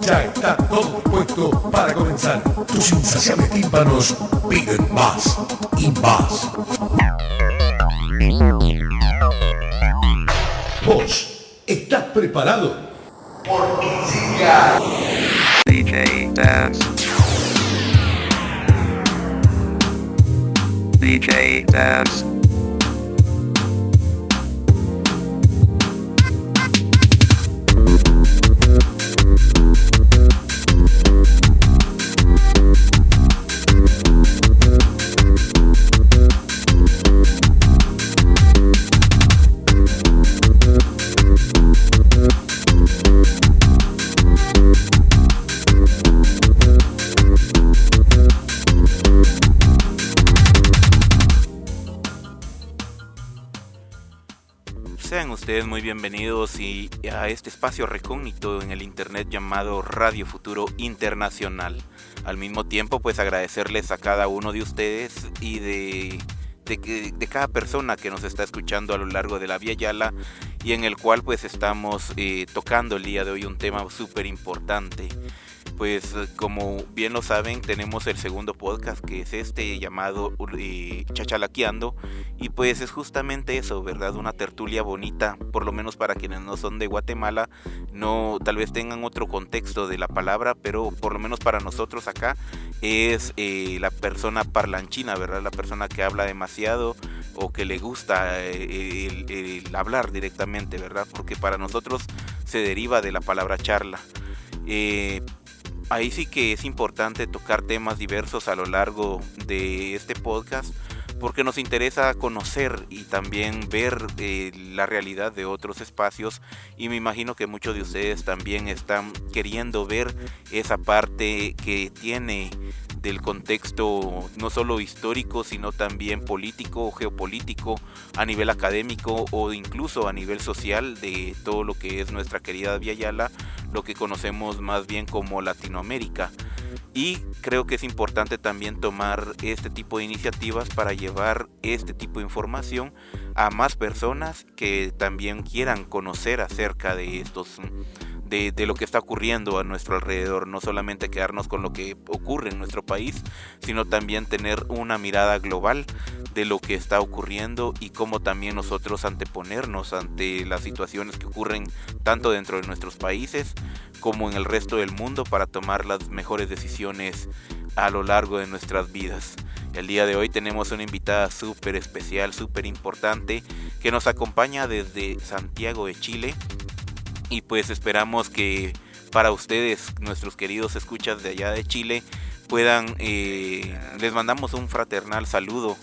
Ya está todo dispuesto para comenzar. Tus insaciables tímpanos piden más y más. ¿Vos estás preparado? Porque llega DJ Dance. DJ Dance. Ustedes muy bienvenidos y a este espacio recógnito en el internet llamado Radio Futuro Internacional. Al mismo tiempo, pues agradecerles a cada uno de ustedes y de, de, de cada persona que nos está escuchando a lo largo de la Vía Yala y en el cual pues estamos eh, tocando el día de hoy un tema súper importante. Pues eh, como bien lo saben, tenemos el segundo podcast que es este llamado eh, Chachalaqueando y pues es justamente eso, ¿verdad? Una tertulia bonita, por lo menos para quienes no son de Guatemala, no tal vez tengan otro contexto de la palabra, pero por lo menos para nosotros acá es eh, la persona parlanchina, ¿verdad? La persona que habla demasiado o que le gusta eh, el, hablar directamente, ¿verdad? Porque para nosotros se deriva de la palabra charla. Ahí sí que es importante tocar temas diversos a lo largo de este podcast porque nos interesa conocer y también ver eh, la realidad de otros espacios y me imagino que muchos de ustedes también están queriendo ver esa parte que tiene del contexto no solo histórico sino también político geopolítico a nivel académico o incluso a nivel social de todo lo que es nuestra querida Via Yala, lo que conocemos más bien como Latinoamérica. Y creo que es importante también tomar este tipo de iniciativas para llevar este tipo de información a más personas que también quieran conocer acerca de estos de lo que está ocurriendo a nuestro alrededor, no solamente quedarnos con lo que ocurre en nuestro país, sino también tener una mirada global de lo que está ocurriendo y cómo también nosotros anteponernos ante las situaciones que ocurren tanto dentro de nuestros países como en el resto del mundo para tomar las mejores decisiones a lo largo de nuestras vidas. El día de hoy tenemos una invitada súper especial, súper importante, que nos acompaña desde Santiago de Chile. Y pues esperamos que para ustedes, nuestros queridos escuchas de allá de Chile, puedan, eh, les mandamos un fraternal saludo,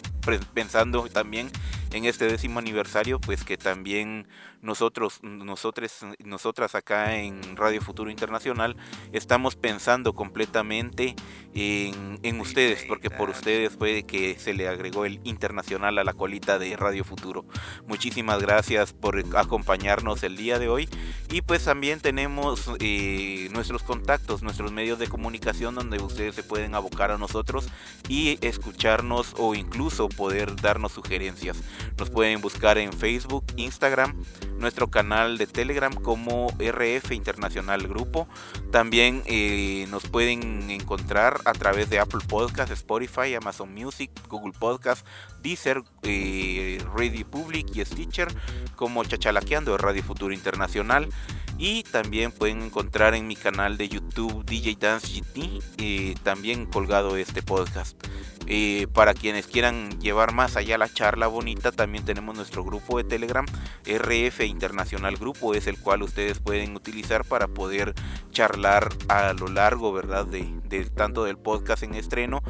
pensando también en este décimo aniversario, pues que también nosotros, nosotros, nosotras acá en Radio Futuro Internacional estamos pensando completamente en, en ustedes, porque por ustedes fue que se le agregó el internacional a la colita de Radio Futuro. Muchísimas gracias por acompañarnos el día de hoy y pues también tenemos eh, nuestros contactos, nuestros medios de comunicación donde ustedes se pueden abocar a nosotros y escucharnos o incluso poder darnos sugerencias. Nos pueden buscar en Facebook, Instagram, nuestro canal de Telegram como RF Internacional Grupo. También eh, nos pueden encontrar a través de Apple Podcast, Spotify, Amazon Music, Google Podcast, Deezer, eh, Radio Public y Stitcher como Chachalaqueando de Radio Futuro Internacional. Y también pueden encontrar en mi canal de YouTube DJ Dance GT eh, también colgado este podcast. Eh, para quienes quieran llevar más allá la charla bonita, también tenemos nuestro grupo de Telegram, RF Internacional Grupo, es el cual ustedes pueden utilizar para poder charlar a lo largo, ¿verdad? De, tanto del podcast en estreno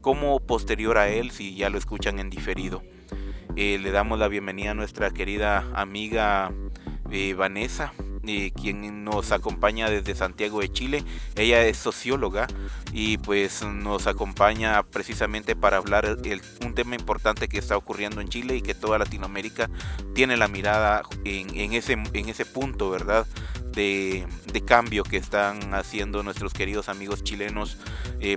como posterior a él, si ya lo escuchan en diferido. Eh, le damos la bienvenida a nuestra querida amiga Vanessa, eh, quien nos acompaña desde Santiago de Chile. Ella es socióloga y pues nos acompaña precisamente para hablar de un tema importante que está ocurriendo en Chile y que toda Latinoamérica tiene la mirada en, ese, en ese punto, ¿verdad? De, cambio que están haciendo nuestros queridos amigos chilenos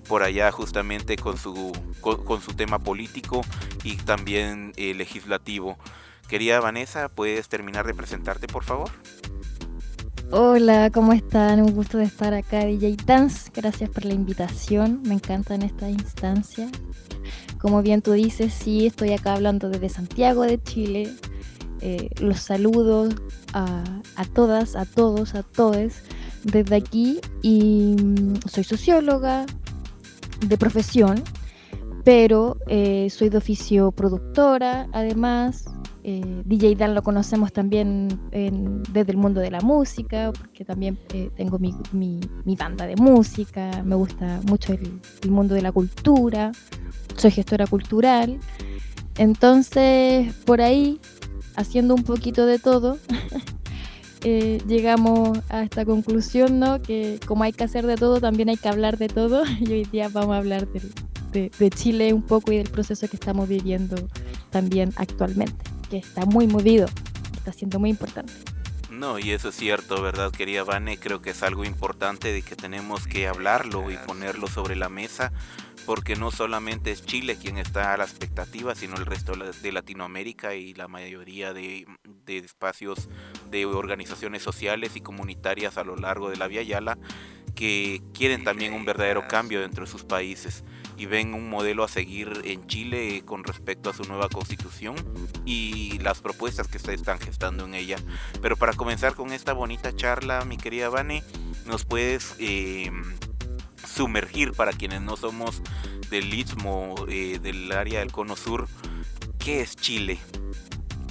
por allá justamente con su, con, su tema político y también legislativo. Querida Vanessa, ¿puedes terminar de presentarte, por favor? Hola, ¿cómo están? Un gusto de estar acá, DJ Dance. Gracias por la invitación. Me encanta en esta instancia. Como bien tú dices, sí, estoy acá hablando desde Santiago de Chile. Eh, los saludo a, todas, a todos, a todos desde aquí. Y mm, soy socióloga de profesión, pero eh, soy de oficio productora, además eh, DJ Dan lo conocemos también desde el mundo de la música, porque también eh, tengo mi, banda de música, me gusta mucho el, mundo de la cultura, soy gestora cultural. Entonces, por ahí, haciendo un poquito de todo, eh, llegamos a esta conclusión, ¿no? Que como hay que hacer de todo, también hay que hablar de todo. Y hoy día vamos a hablar de Chile un poco y del proceso que estamos viviendo también actualmente que está muy movido, está siendo muy importante. No, y eso es cierto, ¿verdad, querida Vane? Creo que es algo importante de que tenemos que hablarlo y ponerlo sobre la mesa, porque no solamente es Chile quien está a la expectativa, sino el resto de Latinoamérica y la mayoría de, de espacios de organizaciones sociales y comunitarias a lo largo de la Vía Yala que quieren también un verdadero cambio dentro de sus países y ven un modelo a seguir en Chile con respecto a su nueva constitución y las propuestas que se están gestando en ella. Pero para comenzar con esta bonita charla, mi querida Vane, nos puedes em, sumergir para quienes no somos del Istmo, eh, del área del Cono Sur, ¿qué es Chile?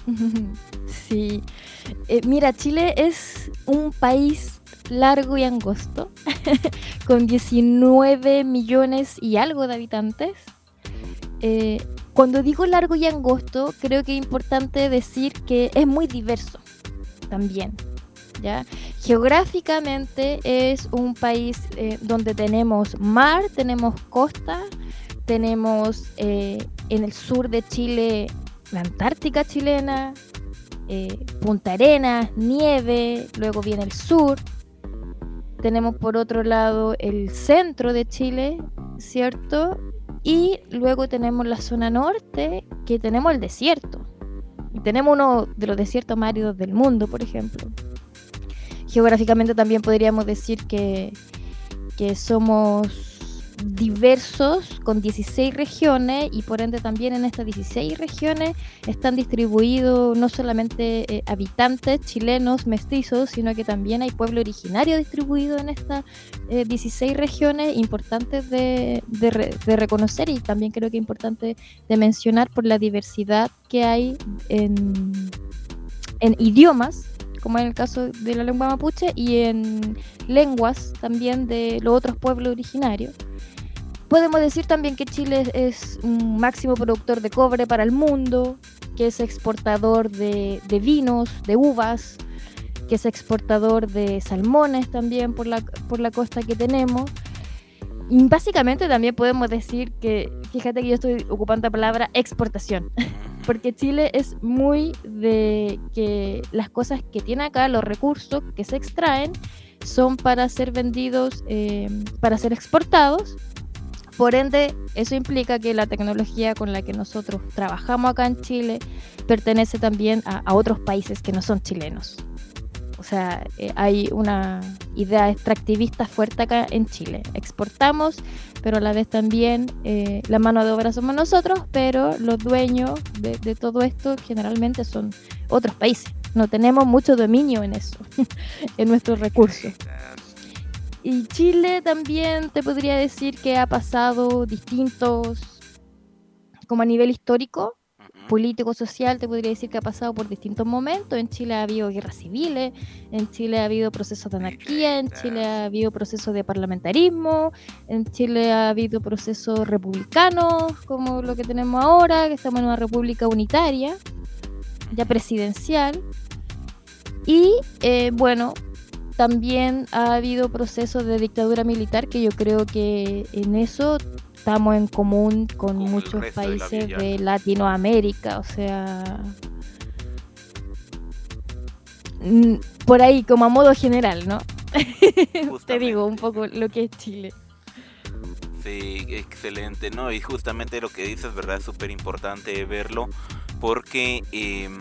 Sí, eh, mira, Chile es un país largo y angosto, con 19 millones y algo de habitantes. Eh, cuando digo largo y angosto, creo que es importante decir que es muy diverso también. ¿ya? Geográficamente es un país eh, donde tenemos mar, tenemos costa, tenemos eh, en el sur de Chile la Antártica chilena, Punta Arenas, nieve, luego viene el sur, tenemos por otro lado el centro de Chile, ¿cierto? Y luego tenemos la zona norte, que tenemos el desierto. Tenemos uno de los desiertos más áridos del mundo, por ejemplo. Geográficamente también podríamos decir que, que somos diversos con 16 regiones y por ende también en estas 16 regiones están distribuidos no solamente eh, habitantes chilenos mestizos, sino que también hay pueblo originario distribuido en estas 16 eh, regiones importantes de, reconocer y también creo que importante de mencionar por la diversidad que hay en idiomas como en el caso de la lengua mapuche, y en lenguas también de los otros pueblos originarios. Podemos decir también que Chile es un máximo productor de cobre para el mundo, que es exportador de, vinos, de uvas, que es exportador de salmones también por la, por la costa que tenemos. Y básicamente también podemos decir que, fíjate que yo estoy ocupando la palabra exportación, porque Chile es muy de que las cosas que tiene acá, los recursos que se extraen, son para ser vendidos, eh, para ser exportados por ende, eso implica que la tecnología con la que nosotros trabajamos acá en Chile pertenece también a, otros países que no son chilenos. O sea, eh, hay una idea extractivista fuerte acá en Chile. Exportamos, pero a la vez también eh, la mano de obra somos nosotros, pero los dueños de, todo esto generalmente son otros países, no tenemos mucho dominio en eso, en nuestros recursos. Y Chile también te podría decir que ha pasado distintos, como a nivel histórico, político, social, te podría decir que ha pasado por distintos momentos. En Chile ha habido guerras civiles, en Chile ha habido procesos de anarquía, en Chile ha habido procesos de parlamentarismo, en Chile ha habido procesos republicanos, como lo que tenemos ahora, que estamos en una república unitaria, ya presidencial. Y eh, bueno, también ha habido procesos de dictadura militar que yo creo que en eso estamos en común con muchos países de, Latinoamérica, o sea, por ahí como a modo general, ¿no? Te digo un poco lo que es Chile. Sí, excelente, ¿no? Y justamente lo que dices, ¿verdad? Es súper importante verlo porque em,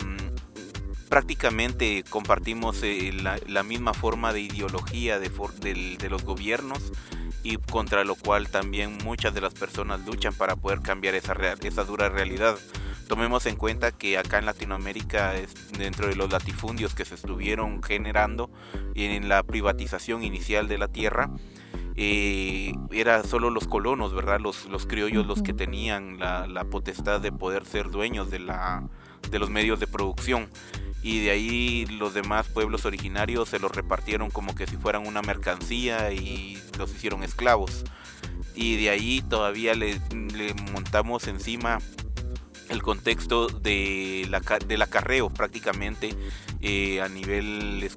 prácticamente compartimos eh, la, misma forma de ideología de, de los gobiernos y contra lo cual también muchas de las personas luchan para poder cambiar esa, esa dura realidad. Tomemos en cuenta que acá en Latinoamérica, dentro de los latifundios que se estuvieron generando en la privatización inicial de la tierra, eh, era solo los colonos, ¿verdad? Los, los criollos los que tenían la, la potestad de poder ser dueños de, la, de los medios de producción y de ahí los demás pueblos originarios se los repartieron como que si fueran una mercancía y los hicieron esclavos. Y de ahí todavía le, montamos encima el contexto de la, del acarreo prácticamente eh, a nivel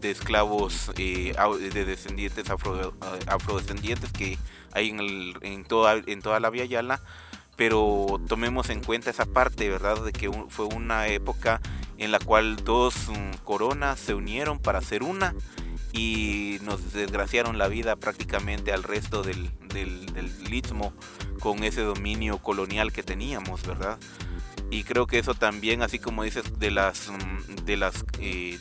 de esclavos eh, de descendientes afrodescendientes que hay en, en, toda, en toda la Via Yala pero tomemos en cuenta esa parte, ¿verdad? De que fue una época en la cual dos mm, coronas se unieron para hacer una y nos desgraciaron la vida prácticamente al resto del, del, istmo con ese dominio colonial que teníamos, ¿verdad? Y creo que eso también, así como dices, de las, mm, de las, eh,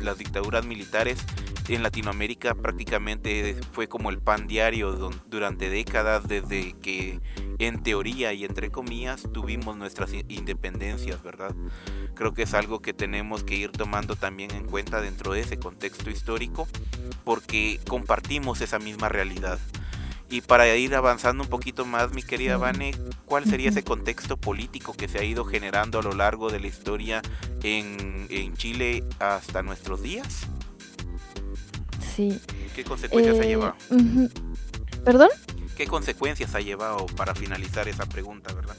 las dictaduras militares en Latinoamérica prácticamente fue como el pan diario durante décadas desde que en teoría y entre comillas tuvimos nuestras independencias, ¿verdad? Creo que es algo que tenemos que ir tomando también en cuenta dentro de ese contexto histórico porque compartimos esa misma realidad. Y para ir avanzando un poquito más, mi querida Vane, ¿cuál sería ese contexto político que se ha ido generando a lo largo de la historia en, Chile hasta nuestros días? Sí. ¿Qué consecuencias ha eh, llevado? ¿Perdón? ¿Qué consecuencias ha llevado para finalizar esa pregunta, verdad?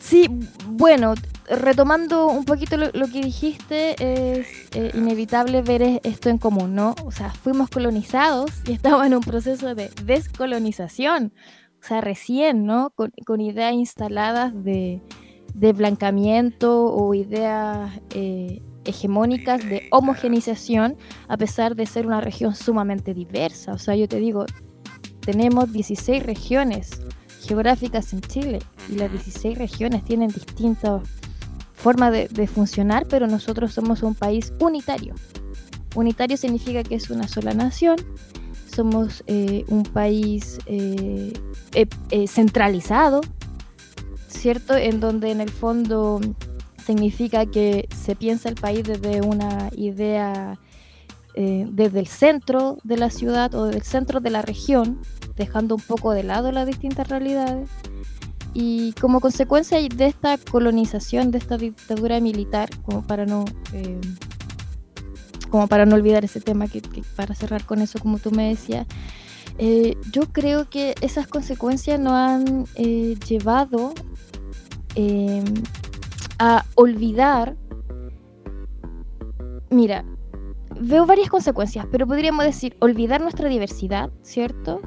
Sí, bueno, retomando un poquito lo, que dijiste, es eh, inevitable ver esto en común, ¿no? O sea, fuimos colonizados y estamos en un proceso de descolonización. O sea, recién, ¿no? Con, ideas instaladas de, de, blancamiento o ideas eh, hegemónicas de homogenización, a pesar de ser una región sumamente diversa. O sea, yo te digo, tenemos 16 regiones geográficas en Chile y las 16 regiones tienen distintas formas de, funcionar, pero nosotros somos un país unitario. Unitario significa que es una sola nación, somos eh, un país eh, eh, centralizado, ¿cierto? En donde en el fondo significa que se piensa el país desde una idea eh, desde el centro de la ciudad o del centro de la región, dejando un poco de lado las distintas realidades. Y como consecuencia de esta colonización, de esta dictadura militar, como para no, eh, como para no olvidar ese tema, que, para cerrar con eso, como tú me decías, eh, yo creo que esas consecuencias nos han llevado a olvidar, mira, veo varias consecuencias, pero podríamos decir olvidar nuestra diversidad, ¿cierto?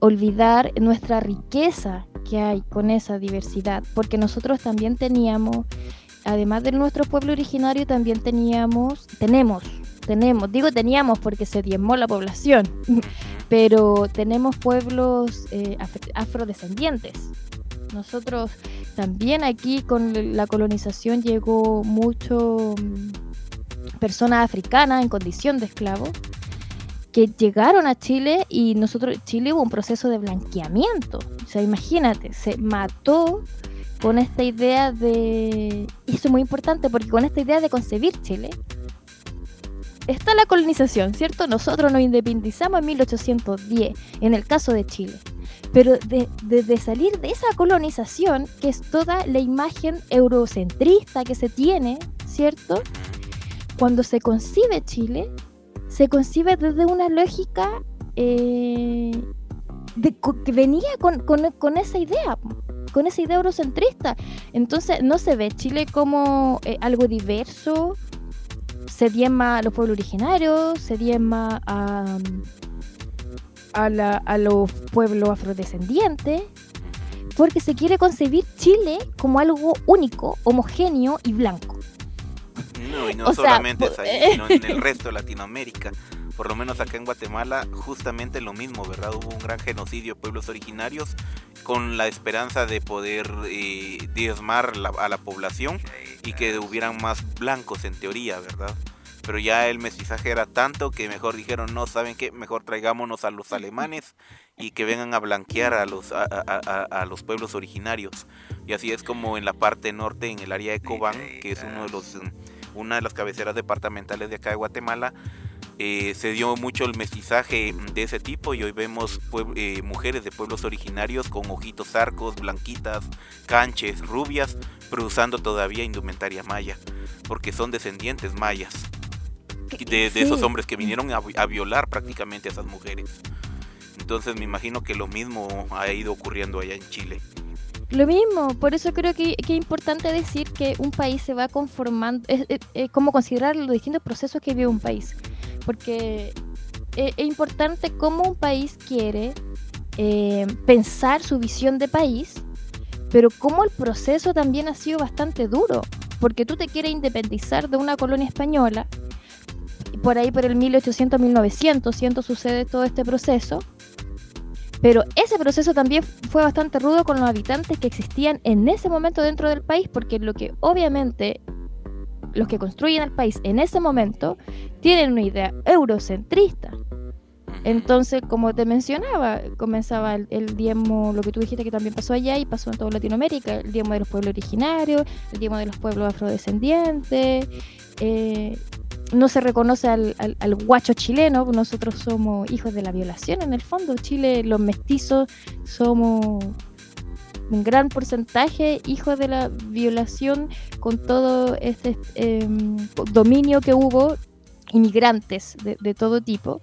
Olvidar nuestra riqueza que hay con esa diversidad, porque nosotros también teníamos, además de nuestro pueblo originario, también teníamos, tenemos, tenemos, digo teníamos porque se diezmó la población, pero tenemos pueblos eh, afrodescendientes. Nosotros también aquí con la colonización llegó mucho personas africanas en condición de esclavo que llegaron a Chile y nosotros, Chile hubo un proceso de blanqueamiento. O sea, imagínate, se mató con esta idea de... Y esto es muy importante porque con esta idea de concebir Chile, está la colonización, ¿cierto? Nosotros nos independizamos en 1810, en el caso de Chile. Pero desde de, salir de esa colonización, que es toda la imagen eurocentrista que se tiene, ¿cierto? Cuando se concibe Chile, se concibe desde una lógica eh, de, que venía con, con, con, esa idea, con esa idea eurocentrista. Entonces no se ve Chile como eh, algo diverso, se diezma a los pueblos originarios, se diezma a, a, la, a los pueblos afrodescendientes, porque se quiere concebir Chile como algo único, homogéneo y blanco. No, y no solamente es ahí, sino en el resto de Latinoamérica. Por lo menos acá en Guatemala, justamente lo mismo, ¿verdad? Hubo un gran genocidio de pueblos originarios con la esperanza de poder eh, diezmar a la población y que hubieran más blancos en teoría, ¿verdad? Pero ya el mestizaje era tanto que mejor dijeron, no, ¿saben qué? Mejor traigámonos a los alemanes y que vengan a blanquear a los, a, los pueblos originarios. Y así es como en la parte norte, en el área de Cobán, que es uno de los, una de las cabeceras departamentales de acá de Guatemala, eh, se dio mucho el mestizaje de ese tipo y hoy vemos eh, mujeres de pueblos originarios con ojitos arcos, blanquitas, canches, rubias, pero usando todavía indumentaria maya, porque son descendientes mayas de, esos hombres que vinieron a, violar prácticamente a esas mujeres. Entonces me imagino que lo mismo ha ido ocurriendo allá en Chile. Lo mismo, por eso creo que, es importante decir que un país se va conformando, es, como considerar los distintos procesos que vive un país porque es, importante cómo un país quiere eh, pensar su visión de país, pero cómo el proceso también ha sido bastante duro, porque tú te quieres independizar de una colonia española, por ahí por el 1800-1900, siento sucede todo este proceso, pero ese proceso también fue bastante rudo con los habitantes que existían en ese momento dentro del país, porque lo que obviamente los que construyen el país en ese momento tienen una idea eurocentrista. Entonces, como te mencionaba, comenzaba el, el, diezmo, lo que tú dijiste que también pasó allá y pasó en toda Latinoamérica, el diezmo de los pueblos originarios, el diezmo de los pueblos afrodescendientes. Eh, no se reconoce al, al, guacho chileno, nosotros somos hijos de la violación en el fondo. Chile, los mestizos, somos un gran porcentaje hijos de la violación con todo este em, dominio que hubo, inmigrantes de, todo tipo.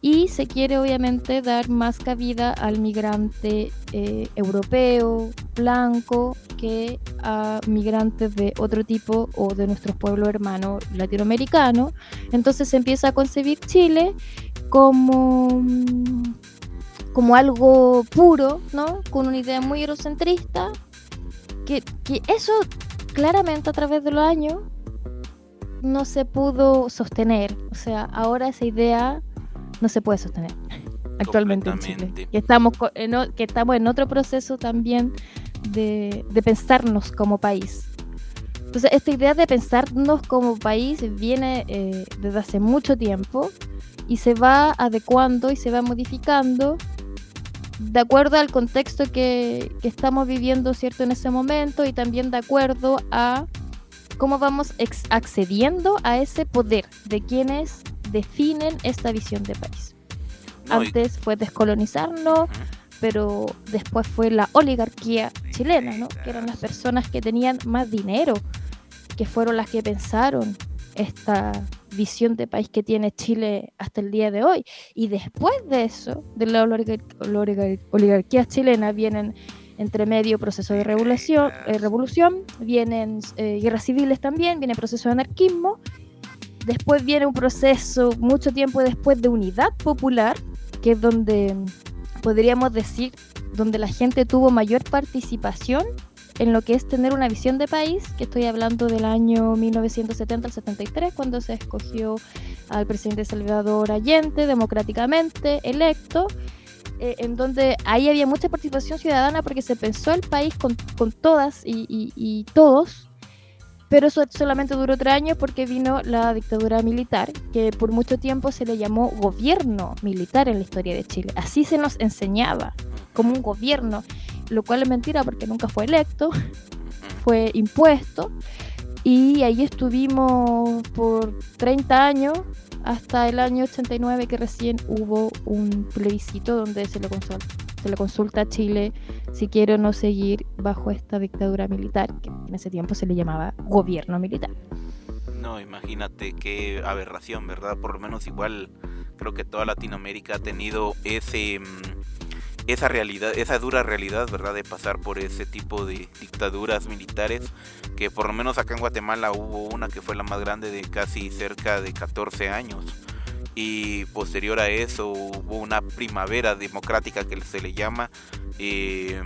Y se quiere obviamente dar más cabida al migrante eh, europeo, blanco, que a migrantes de otro tipo o de nuestros pueblos hermanos latinoamericanos. Entonces se empieza a concebir Chile como como algo puro, ¿no? Con una idea muy eurocentrista, que, que eso claramente a través de los años no se pudo sostener. O sea, ahora esa idea no se puede sostener actualmente en Chile. Que estamos, en, que estamos en otro proceso también de, de pensarnos como país. Entonces, esta idea de pensarnos como país viene eh, desde hace mucho tiempo y se va adecuando y se va modificando de acuerdo al contexto que, estamos viviendo, ¿cierto? En ese momento y también de acuerdo a cómo vamos accediendo a ese poder de quienes definen esta visión de país. Antes fue descolonizarnos, pero después fue la oligarquía chilena, ¿no? Que eran las personas que tenían más dinero, que fueron las que pensaron esta visión de país que tiene Chile hasta el día de hoy. Y después de eso, de la oligarquía chilena, vienen entre medio procesos de revolución, eh, revolución vienen eh, guerras civiles también, viene proceso de anarquismo. Después viene un proceso, mucho tiempo después, de unidad popular, que es donde podríamos decir, donde la gente tuvo mayor participación en lo que es tener una visión de país, que estoy hablando del año 1970 al 73, cuando se escogió al presidente Salvador Allende democráticamente electo, eh, en donde ahí había mucha participación ciudadana porque se pensó el país con, con todas y, y, todos, pero eso solamente duró tres años porque vino la dictadura militar, que por mucho tiempo se le llamó gobierno militar en la historia de Chile. Así se nos enseñaba, como un gobierno lo cual es mentira porque nunca fue electo, fue impuesto. Y ahí estuvimos por 30 años hasta el año 89 que recién hubo un plebiscito donde se le consulta, se le consulta a Chile si quiere o no seguir bajo esta dictadura militar, que en ese tiempo se le llamaba gobierno militar. No, imagínate qué aberración, ¿verdad? Por lo menos igual creo que toda Latinoamérica ha tenido ese mm, esa realidad, esa dura realidad, ¿verdad? De pasar por ese tipo de dictaduras militares, que por lo menos acá en Guatemala hubo una que fue la más grande de casi cerca de 14 años. Y posterior a eso hubo una primavera democrática que se le llama, eh,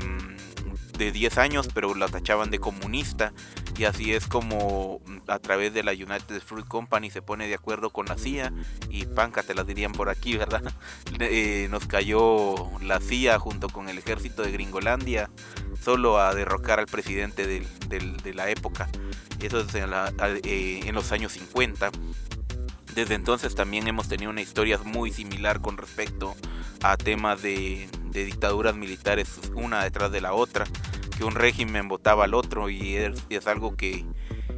de 10 años, pero la tachaban de comunista. Y así es como a través de la United Fruit Company se pone de acuerdo con la CIA y panca te las dirían por aquí, ¿verdad? Eh, nos cayó la CIA junto con el ejército de Gringolandia solo a derrocar al presidente de la época. Eso es en, eh, los años 50. Desde entonces también hemos tenido una historia muy similar con respecto a temas de, dictaduras militares una detrás de la otra, que un régimen votaba al otro y es, algo que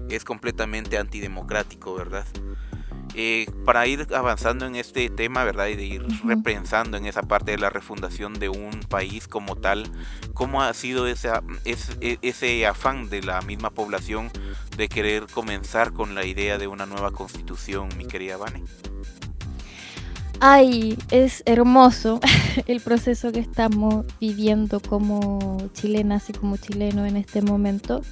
es completamente antidemocrático, ¿verdad? Eh, para ir avanzando en este tema, ¿verdad? Y de ir repensando en esa parte de la refundación de un país como tal, ¿cómo ha sido ese, ese, ese afán de la misma población de querer comenzar con la idea de una nueva constitución, mi querida Vane? Ay, es hermoso el proceso que estamos viviendo como chilenas y como chileno en este momento.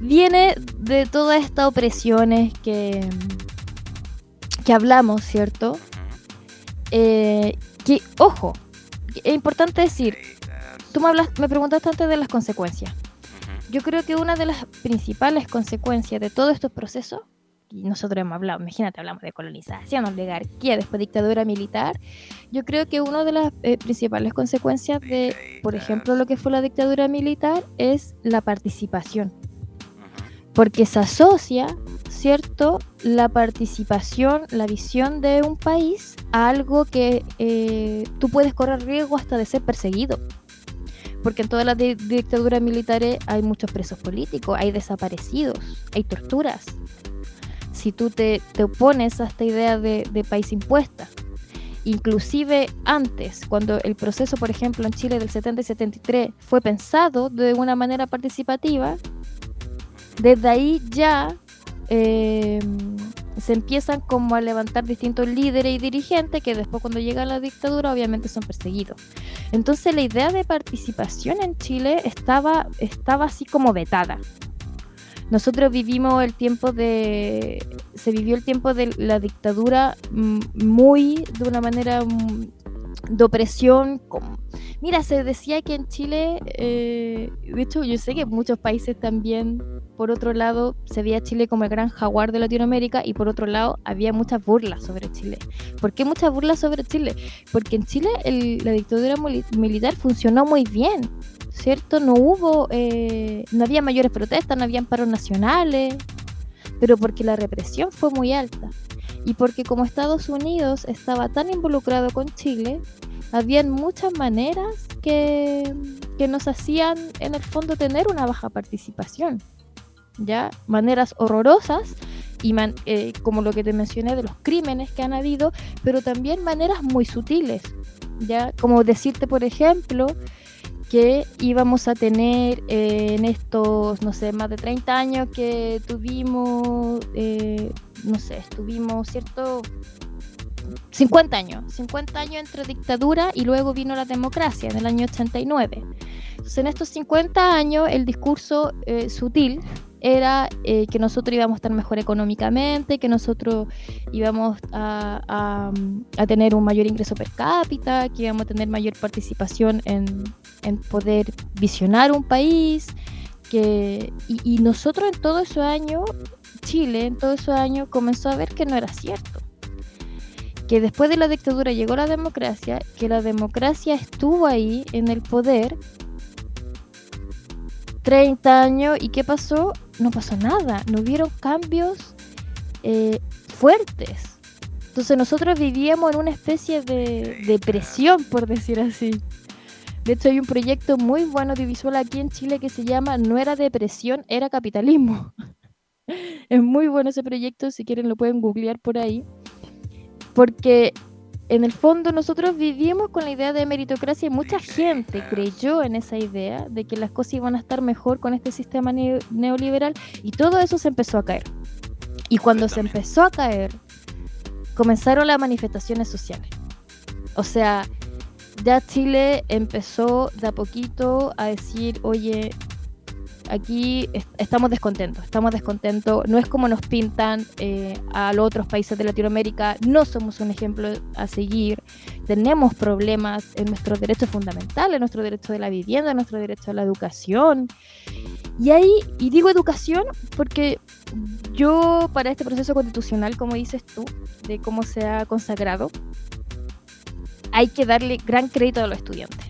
Viene de todas estas opresiones que, que hablamos, ¿cierto? Eh, que, ojo, es importante decir, tú me, hablas, me preguntaste antes de las consecuencias. Yo creo que una de las principales consecuencias de todos estos procesos y nosotros hemos hablado, imagínate, hablamos de colonización, oligarquía, después dictadura militar, yo creo que una de las eh, principales consecuencias de, por ejemplo, lo que fue la dictadura militar es la participación. Porque se asocia, ¿cierto?, la participación, la visión de un país a algo que eh, tú puedes correr riesgo hasta de ser perseguido porque en todas las dictaduras militares hay muchos presos políticos, hay desaparecidos, hay torturas, si tú te, opones a esta idea de, país impuesta. Inclusive antes, cuando el proceso, por ejemplo, en Chile del 70 y 73 fue pensado de una manera participativa, desde ahí ya eh, se empiezan como a levantar distintos líderes y dirigentes que después cuando llega la dictadura obviamente son perseguidos. Entonces la idea de participación en Chile estaba, estaba así como vetada. Nosotros vivimos el tiempo de. Se vivió el tiempo de la dictadura mm, muy. de una manera mm, de opresión. Mira, se decía que en Chile. Eh, de hecho, yo sé que en muchos países también. Por otro lado, se veía Chile como el gran jaguar de Latinoamérica y por otro lado había muchas burlas sobre Chile. ¿Por qué muchas burlas sobre Chile? Porque en Chile la dictadura militar funcionó muy bien. ¿Cierto? No hubo, eh, no había mayores protestas, no habían paros nacionales, pero porque la represión fue muy alta. Y porque como Estados Unidos estaba tan involucrado con Chile, habían muchas maneras que, que nos hacían en el fondo tener una baja participación. ¿Ya? Maneras horrorosas y eh, como lo que te mencioné de los crímenes que han habido, pero también maneras muy sutiles, ¿ya? Como decirte, por ejemplo, que íbamos a tener eh, en estos, no sé, más de 30 años que tuvimos, eh, no sé, estuvimos, ¿cierto? 50 años, 50 años entre dictadura y luego vino la democracia en el año 89. Entonces, en estos 50 años el discurso eh, sutil era eh, que nosotros íbamos a estar mejor económicamente, que nosotros íbamos a, tener un mayor ingreso per cápita, que íbamos a tener mayor participación en, poder visionar un país. Que, y, nosotros en todo ese año, Chile en todo ese año comenzó a ver que no era cierto. Que después de la dictadura llegó la democracia, que la democracia estuvo ahí en el poder 30 años y ¿qué pasó? No pasó nada, no hubieron cambios eh, fuertes. Entonces nosotros vivíamos en una especie de depresión, por decir así. De hecho, hay un proyecto muy bueno audiovisual aquí en Chile que se llama No era depresión, era capitalismo. es muy bueno ese proyecto, si quieren lo pueden googlear por ahí. Porque en el fondo nosotros vivimos con la idea de meritocracia y mucha gente creyó en esa idea de que las cosas iban a estar mejor con este sistema neoliberal y todo eso se empezó a caer. Y cuando se empezó a caer, comenzaron las manifestaciones sociales. O sea, ya Chile empezó de a poquito a decir, oye, aquí estamos descontentos, estamos descontentos, no es como nos pintan eh, a los otros países de Latinoamérica, no somos un ejemplo a seguir, tenemos problemas en nuestros derechos fundamentales, en nuestro derecho de la vivienda, en nuestro derecho a la educación. Y ahí, y digo educación porque yo para este proceso constitucional, como dices tú, de cómo se ha consagrado, hay que darle gran crédito a los estudiantes.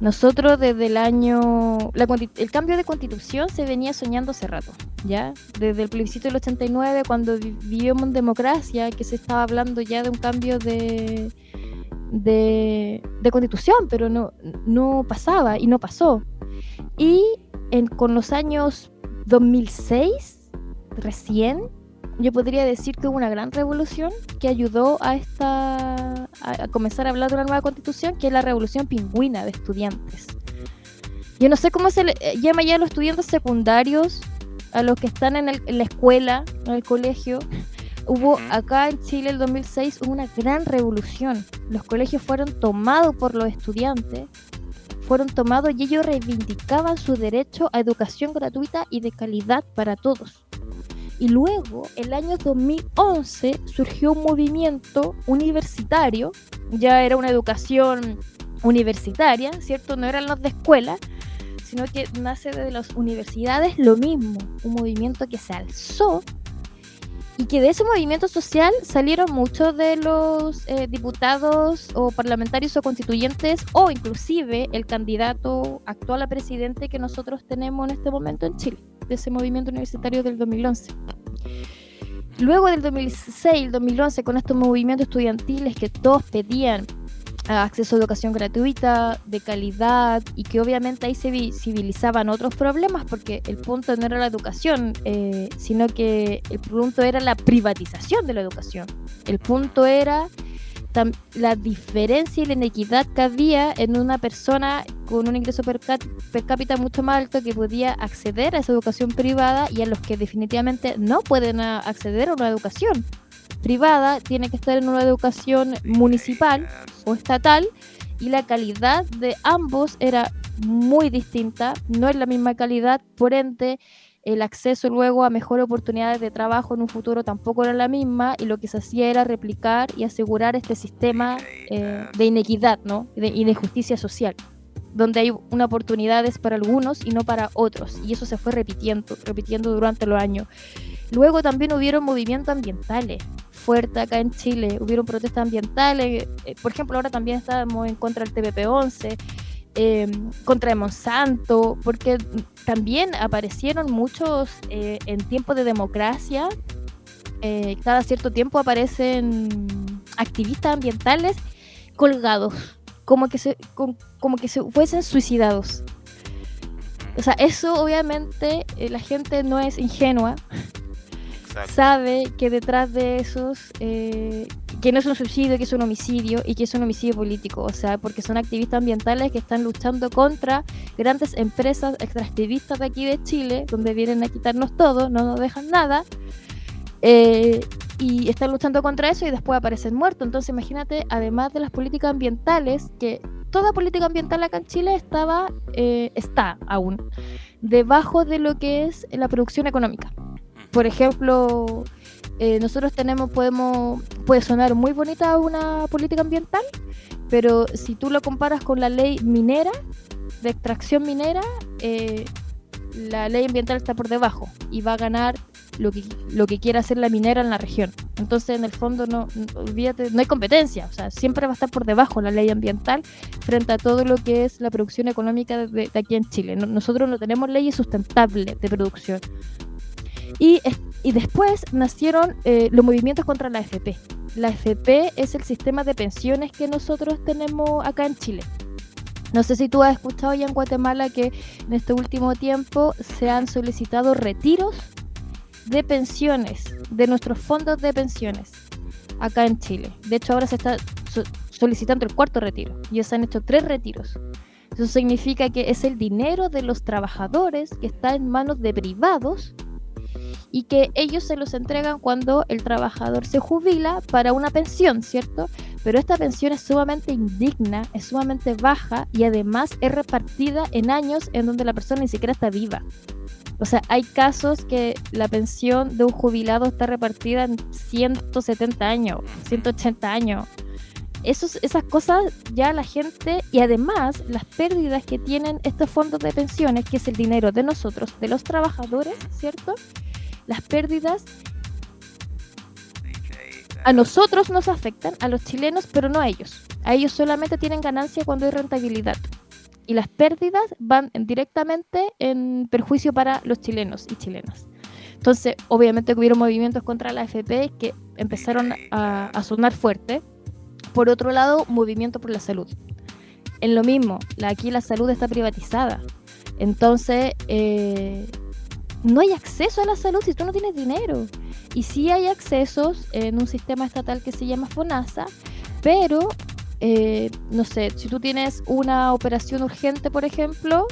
Nosotros desde el año... el cambio de constitución se venía soñando hace rato, ¿ya? Desde el plebiscito del 89, cuando vivíamos en democracia, que se estaba hablando ya de un cambio de, de, constitución, pero no, no pasaba y no pasó. Y en, con los años 2006, recién, yo podría decir que hubo una gran revolución que ayudó a esta a, comenzar a hablar de una nueva constitución, que es la revolución pingüina de estudiantes. Yo no sé cómo se le eh, llama ya a los estudiantes secundarios, a los que están en, la escuela, en el colegio. Hubo acá en Chile el 2006 una gran revolución. Los colegios fueron tomados por los estudiantes, fueron tomados y ellos reivindicaban su derecho a educación gratuita y de calidad para todos. Y luego, el año 2011, surgió un movimiento universitario, ya era una educación universitaria, ¿cierto? No eran los de escuela, sino que nace desde las universidades lo mismo, un movimiento que se alzó y que de ese movimiento social salieron muchos de los eh, diputados o parlamentarios o constituyentes o inclusive el candidato actual a presidente que nosotros tenemos en este momento en Chile de ese movimiento universitario del 2011. Luego del 2006, 2011, con estos movimientos estudiantiles que todos pedían acceso a educación gratuita, de calidad, y que obviamente ahí se visibilizaban otros problemas, porque el punto no era la educación, eh, sino que el punto era la privatización de la educación. El punto era la diferencia y la inequidad que había en una persona con un ingreso per, cápita mucho más alto que podía acceder a esa educación privada y a los que definitivamente no pueden acceder a una educación privada, tiene que estar en una educación municipal o estatal y la calidad de ambos era muy distinta, no es la misma calidad, por ende el acceso luego a mejores oportunidades de trabajo en un futuro tampoco era la misma y lo que se hacía era replicar y asegurar este sistema eh, de inequidad ¿no? y de justicia social, donde hay una oportunidades para algunos y no para otros. Y eso se fue repitiendo, repitiendo durante los años. Luego también hubieron movimientos ambientales fuertes acá en Chile, hubieron protestas ambientales, eh, por ejemplo ahora también estábamos en contra del TPP-11, eh, contra Monsanto, porque también aparecieron muchos eh, en tiempos de democracia. Eh, cada cierto tiempo aparecen activistas ambientales colgados, como que se, como, que se fuesen suicidados. O sea, eso obviamente eh, la gente no es ingenua. Sabe que detrás de esos que no es un suicidio, que es un homicidio y que es un homicidio político, o sea, porque son activistas ambientales que están luchando contra grandes empresas extractivistas de aquí de Chile, donde vienen a quitarnos todo, no nos dejan nada, eh, y están luchando contra eso y después aparecen muertos. Entonces imagínate, además de las políticas ambientales, que toda política ambiental acá en Chile estaba, eh, está aún, debajo de lo que es la producción económica. Por ejemplo, eh, nosotros tenemos, podemos, puede sonar muy bonita una política ambiental, pero si tú lo comparas con la ley minera, de extracción minera, eh, la ley ambiental está por debajo y va a ganar lo que, lo que quiera hacer la minera en la región. Entonces, en el fondo, no, olvídate, no hay competencia, o sea, siempre va a estar por debajo la ley ambiental frente a todo lo que es la producción económica de, aquí en Chile. nosotros no tenemos leyes sustentables de producción. Y, y después nacieron eh, los movimientos contra la FP. La FP es el sistema de pensiones que nosotros tenemos acá en Chile. No sé si tú has escuchado ya en Guatemala que en este último tiempo se han solicitado retiros de pensiones, de nuestros fondos de pensiones, acá en Chile. De hecho, ahora se está so- solicitando el cuarto retiro. Ya se han hecho tres retiros. Eso significa que es el dinero de los trabajadores que está en manos de privados y que ellos se los entregan cuando el trabajador se jubila para una pensión, ¿cierto? Pero esta pensión es sumamente indigna, es sumamente baja y además es repartida en años en donde la persona ni siquiera está viva. O sea, hay casos que la pensión de un jubilado está repartida en 170 años, 180 años. Esos, esas cosas ya la gente y además las pérdidas que tienen estos fondos de pensiones, que es el dinero de nosotros, de los trabajadores, ¿cierto? Las pérdidas a nosotros nos afectan, a los chilenos, pero no a ellos. A ellos solamente tienen ganancia cuando hay rentabilidad. Y las pérdidas van en- directamente en perjuicio para los chilenos y chilenas. Entonces, obviamente hubieron movimientos contra la AFP que empezaron a sonar fuerte. Por otro lado, movimiento por la salud. En lo mismo, aquí la salud está privatizada. Entonces, eh, no hay acceso a la salud si tú no tienes dinero. Y sí hay accesos en un sistema estatal que se llama FONASA, pero, eh, no sé, si tú tienes una operación urgente, por ejemplo,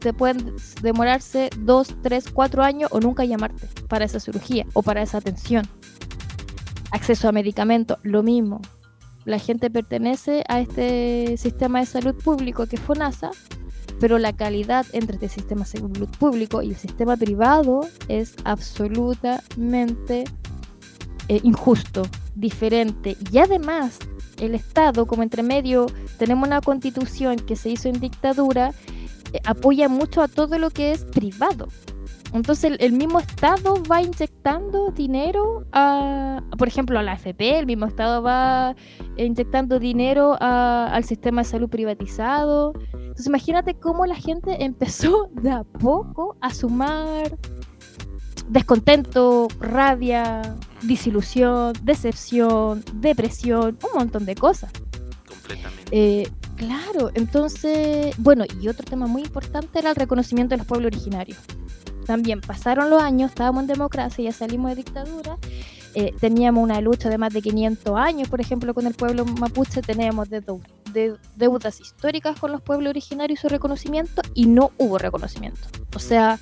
te pueden demorarse dos, tres, cuatro años o nunca llamarte para esa cirugía o para esa atención. Acceso a medicamentos, lo mismo. La gente pertenece a este sistema de salud público que es FONASA, pero la calidad entre este sistema de salud público y el sistema privado es absolutamente eh, injusto, diferente. Y además, el Estado, como entre medio, tenemos una constitución que se hizo en dictadura, eh, apoya mucho a todo lo que es privado. Entonces el, el mismo Estado va inyectando dinero a, por ejemplo, a la AFP, el mismo Estado va inyectando dinero a- al sistema de salud privatizado. Entonces imagínate cómo la gente empezó de a poco a sumar descontento, rabia, disilusión, decepción, depresión, un montón de cosas. Completamente. Eh, claro, entonces, bueno, y otro tema muy importante era el reconocimiento de los pueblos originarios. También pasaron los años, estábamos en democracia, ya salimos de dictadura, eh, teníamos una lucha de más de 500 años, por ejemplo, con el pueblo mapuche, teníamos de- de- deudas históricas con los pueblos originarios y su reconocimiento, y no hubo reconocimiento. O sea,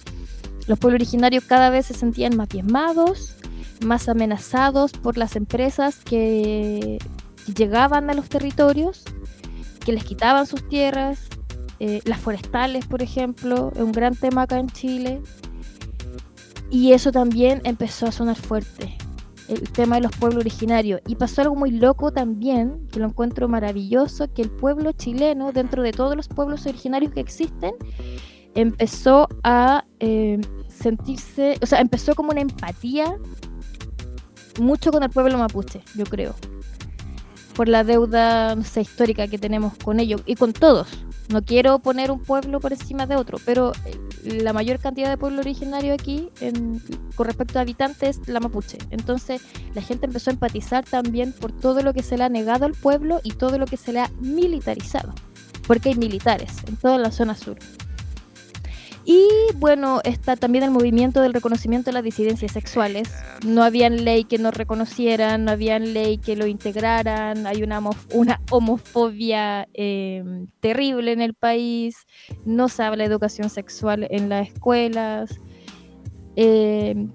los pueblos originarios cada vez se sentían más diezmados, más amenazados por las empresas que llegaban a los territorios que les quitaban sus tierras, eh, las forestales, por ejemplo, es un gran tema acá en Chile. Y eso también empezó a sonar fuerte, el tema de los pueblos originarios. Y pasó algo muy loco también, que lo encuentro maravilloso, que el pueblo chileno, dentro de todos los pueblos originarios que existen, empezó a eh, sentirse, o sea, empezó como una empatía mucho con el pueblo mapuche, yo creo por la deuda no sé, histórica que tenemos con ellos y con todos. No quiero poner un pueblo por encima de otro, pero eh, la mayor cantidad de pueblo originario aquí con respecto a habitantes es la mapuche. Entonces la gente empezó a empatizar también por todo lo que se le ha negado al pueblo y todo lo que se le ha militarizado, porque hay militares en toda la zona sur. Y bueno, está también el movimiento del reconocimiento de las disidencias sexuales. No habían ley que nos reconocieran, no habían ley que lo integraran, hay una, una homofobia eh, terrible en el país, no se habla de educación sexual en las escuelas. eh,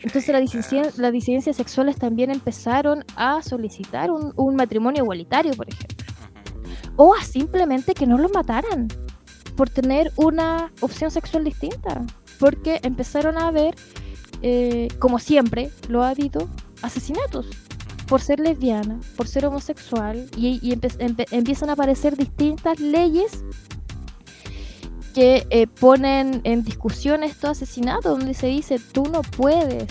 entonces las disidencias, las disidencias sexuales también empezaron a solicitar un, un matrimonio igualitario, por ejemplo. O a simplemente que no los mataran por tener una opción sexual distinta. Porque empezaron a haber, eh, como siempre lo ha habido, asesinatos por ser lesbiana, por ser homosexual, y, empiezan a aparecer distintas leyes que eh, ponen en discusión estos asesinatos, donde se dice, tú no puedes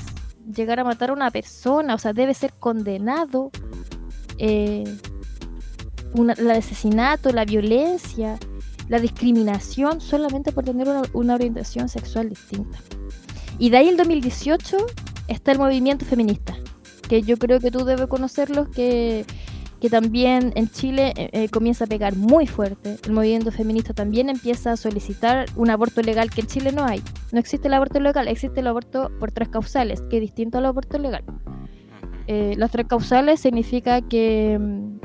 llegar a matar a una persona, o sea, debe ser condenado eh, una- el asesinato, la violencia, la discriminación solamente por tener una, una orientación sexual distinta. Y de ahí el 2018 está el movimiento feminista, que yo creo que tú debes conocerlos, que que también en Chile eh, eh, comienza a pegar muy fuerte. El movimiento feminista también empieza a solicitar un aborto legal que en Chile no hay. No existe el aborto legal, existe el aborto por tres causales, que es distinto al aborto legal. Eh, las tres causales significa que mm,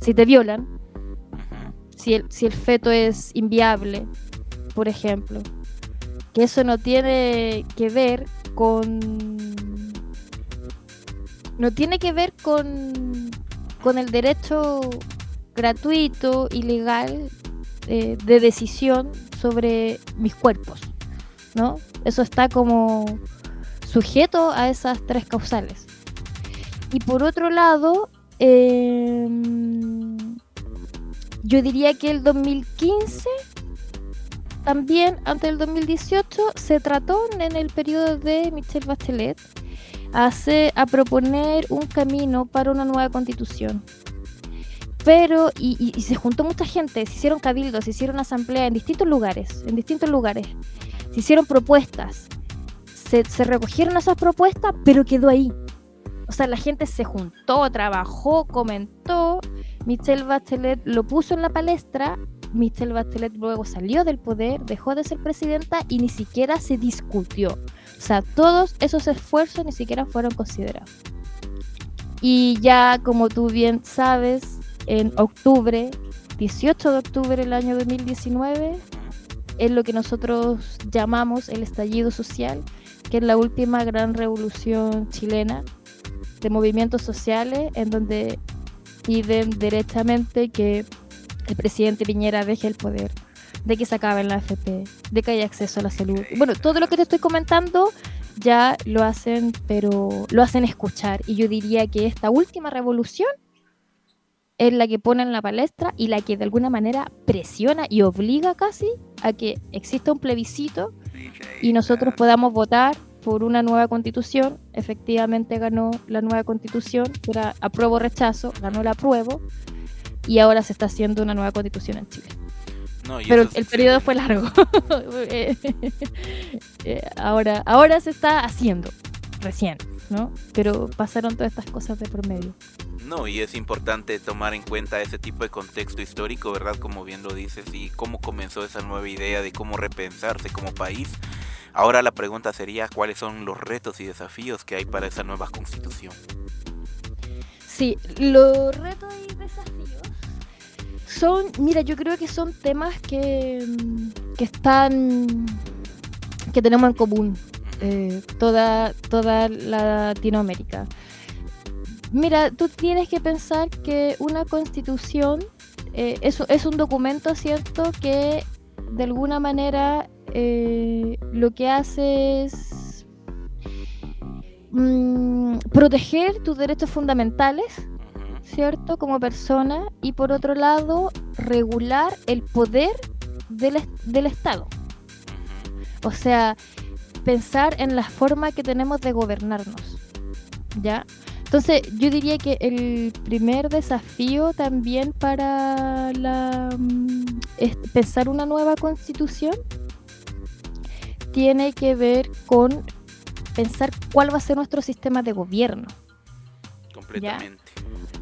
si te violan, si el, si el feto es inviable, por ejemplo, que eso no tiene que ver con... No tiene que ver con, con el derecho gratuito y legal eh, de decisión sobre mis cuerpos, ¿no? Eso está como sujeto a esas tres causales. Y por otro lado, em, yo diría que el 2015 también, antes del 2018, se trató en el periodo de Michelle Bachelet hace, a proponer un camino para una nueva constitución. Pero, y, y se juntó mucha gente, se hicieron cabildos, se hicieron asamblea en distintos lugares, en distintos lugares, se hicieron propuestas, se, se recogieron esas propuestas, pero quedó ahí. O sea, la gente se juntó, trabajó, comentó. Michelle Bachelet lo puso en la palestra. Michelle Bachelet luego salió del poder, dejó de ser presidenta y ni siquiera se discutió. O sea, todos esos esfuerzos ni siquiera fueron considerados. Y ya, como tú bien sabes, en octubre, 18 de octubre del año 2019, es lo que nosotros llamamos el estallido social, que es la última gran revolución chilena de movimientos sociales en donde piden derechamente que el presidente Piñera deje el poder, de que se acabe la AFP, de que haya acceso a la salud. Bueno, todo lo que te estoy comentando ya lo hacen, pero lo hacen escuchar. Y yo diría que esta última revolución es la que pone en la palestra y la que de alguna manera presiona y obliga casi a que exista un plebiscito y nosotros podamos votar por una nueva constitución. Efectivamente ganó la nueva constitución, era apruebo rechazo, ganó el apruebo y ahora se está haciendo una nueva constitución en Chile. No, Pero el periodo fue largo. Eh, eh, ahora, ahora se está haciendo, recién, ¿no? Pero pasaron todas estas cosas de por medio. No, y es importante tomar en cuenta ese tipo de contexto histórico, ¿verdad? Como bien lo dices, y cómo comenzó esa nueva idea de cómo repensarse como país. Ahora la pregunta sería cuáles son los retos y desafíos que hay para esa nueva constitución. Sí, los retos y desafíos son, mira, yo creo que son temas que, mm, que están, que tenemos en común eh, toda, toda la Latinoamérica. Mira, tú tienes que pensar que una constitución eh, es, es un documento, ¿cierto?, que de alguna manera eh, lo que hace es mm, proteger tus derechos fundamentales, ¿cierto? Como persona, y por otro lado, regular el poder del, del Estado. O sea, pensar en la forma que tenemos de gobernarnos. ¿Ya? Entonces, yo diría que el primer desafío también para la, mm, es pensar una nueva constitución tiene que ver con pensar cuál va a ser nuestro sistema de gobierno. Completamente.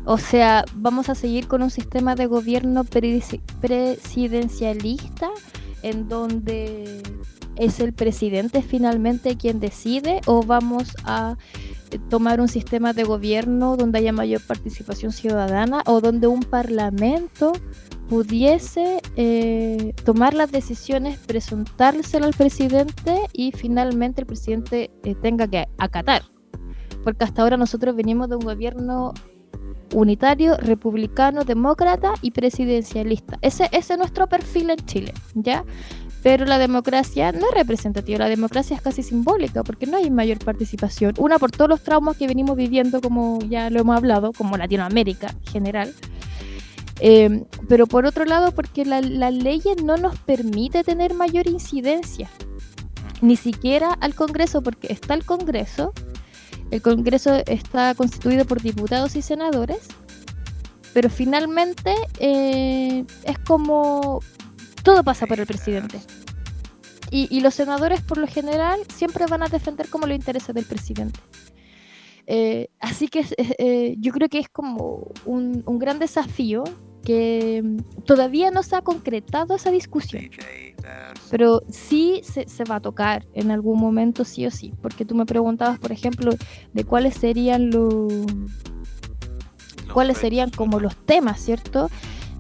O sea, vamos a seguir con un sistema de gobierno presi- presidencialista en donde es el presidente finalmente quien decide o vamos a eh, tomar un sistema de gobierno donde haya mayor participación ciudadana o donde un parlamento pudiese eh, tomar las decisiones, presentárselas al presidente y finalmente el presidente eh, tenga que acatar. Porque hasta ahora nosotros venimos de un gobierno unitario, republicano, demócrata y presidencialista. Ese, ese es nuestro perfil en Chile, ¿ya? Pero la democracia no es representativa, la democracia es casi simbólica porque no hay mayor participación. Una por todos los traumas que venimos viviendo, como ya lo hemos hablado, como Latinoamérica en general. Eh, pero por otro lado, porque la, la ley no nos permite tener mayor incidencia, ni siquiera al Congreso, porque está el Congreso, el Congreso está constituido por diputados y senadores, pero finalmente eh, es como todo pasa por el presidente. Y, y los senadores por lo general siempre van a defender como los intereses del presidente. Eh, así que eh, yo creo que es como un, gran desafío que mm, todavía no se ha concretado esa discusión. Pero sí se, se va a tocar en algún momento, sí o sí. Porque tú me preguntabas, por ejemplo, de cuáles serían los. Cuáles serían como los temas, ¿cierto?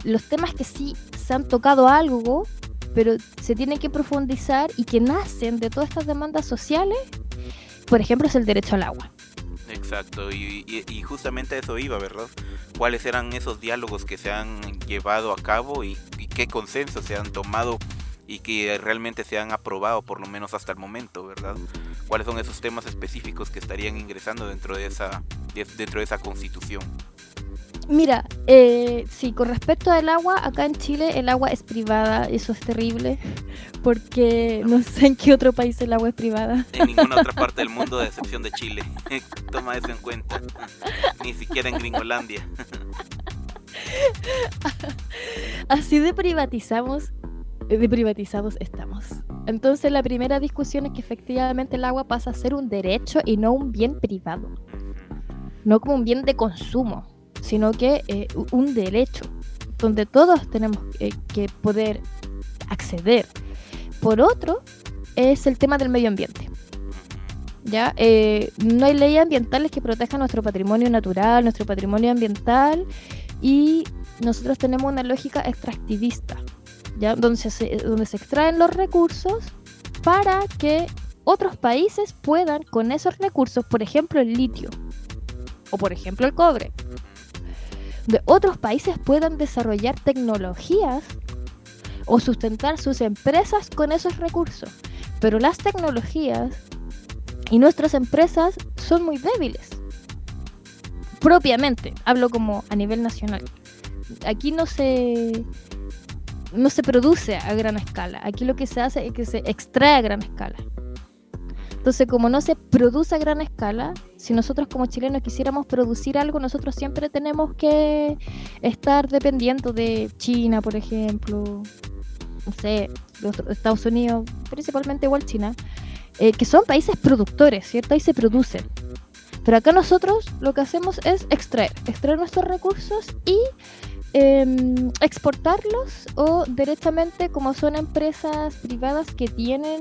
Los temas que sí se han tocado algo, pero se tienen que profundizar y que nacen de todas estas demandas sociales. Por ejemplo, es el derecho al agua. Exacto, y, y- y justamente a eso iba, ¿verdad? ¿Cuáles eran esos diálogos que se han llevado a cabo y, y qué consensos se han tomado y que realmente se han aprobado, por lo menos hasta el momento, ¿verdad? ¿Cuáles son esos temas específicos que estarían ingresando dentro de esa, de- dentro de esa constitución? Mira, eh, sí, con respecto al agua, acá en Chile el agua es privada, eso es terrible, porque no sé en qué otro país el agua es privada. En ninguna otra parte del mundo, a excepción de Chile. Toma eso en cuenta. Ni siquiera en Gringolandia. Así de privatizamos, de privatizados estamos. Entonces la primera discusión es que efectivamente el agua pasa a ser un derecho y no un bien privado, no como un bien de consumo, sino que eh, un derecho donde todos tenemos eh, que poder acceder. Por otro, es el tema del medio ambiente. ¿ya? Eh, no hay leyes ambientales que protejan nuestro patrimonio natural, nuestro patrimonio ambiental y nosotros tenemos una lógica extractivista, ¿ya? Donde, se, donde se extraen los recursos para que otros países puedan con esos recursos, por ejemplo el litio o por ejemplo el cobre, de otros países puedan desarrollar tecnologías o sustentar sus empresas con esos recursos. Pero las tecnologías y nuestras empresas son muy débiles. Propiamente, hablo como a nivel nacional. Aquí no se no se produce a gran escala. Aquí lo que se hace es que se extrae a gran escala. Entonces, como no se produce a gran escala, si nosotros como chilenos quisiéramos producir algo, nosotros siempre tenemos que estar dependiendo de China, por ejemplo, no sé, Estados Unidos, principalmente igual China, eh, que son países productores, ¿cierto? Ahí se producen. Pero acá nosotros lo que hacemos es extraer, extraer nuestros recursos y em, exportarlos o directamente como son empresas privadas que tienen,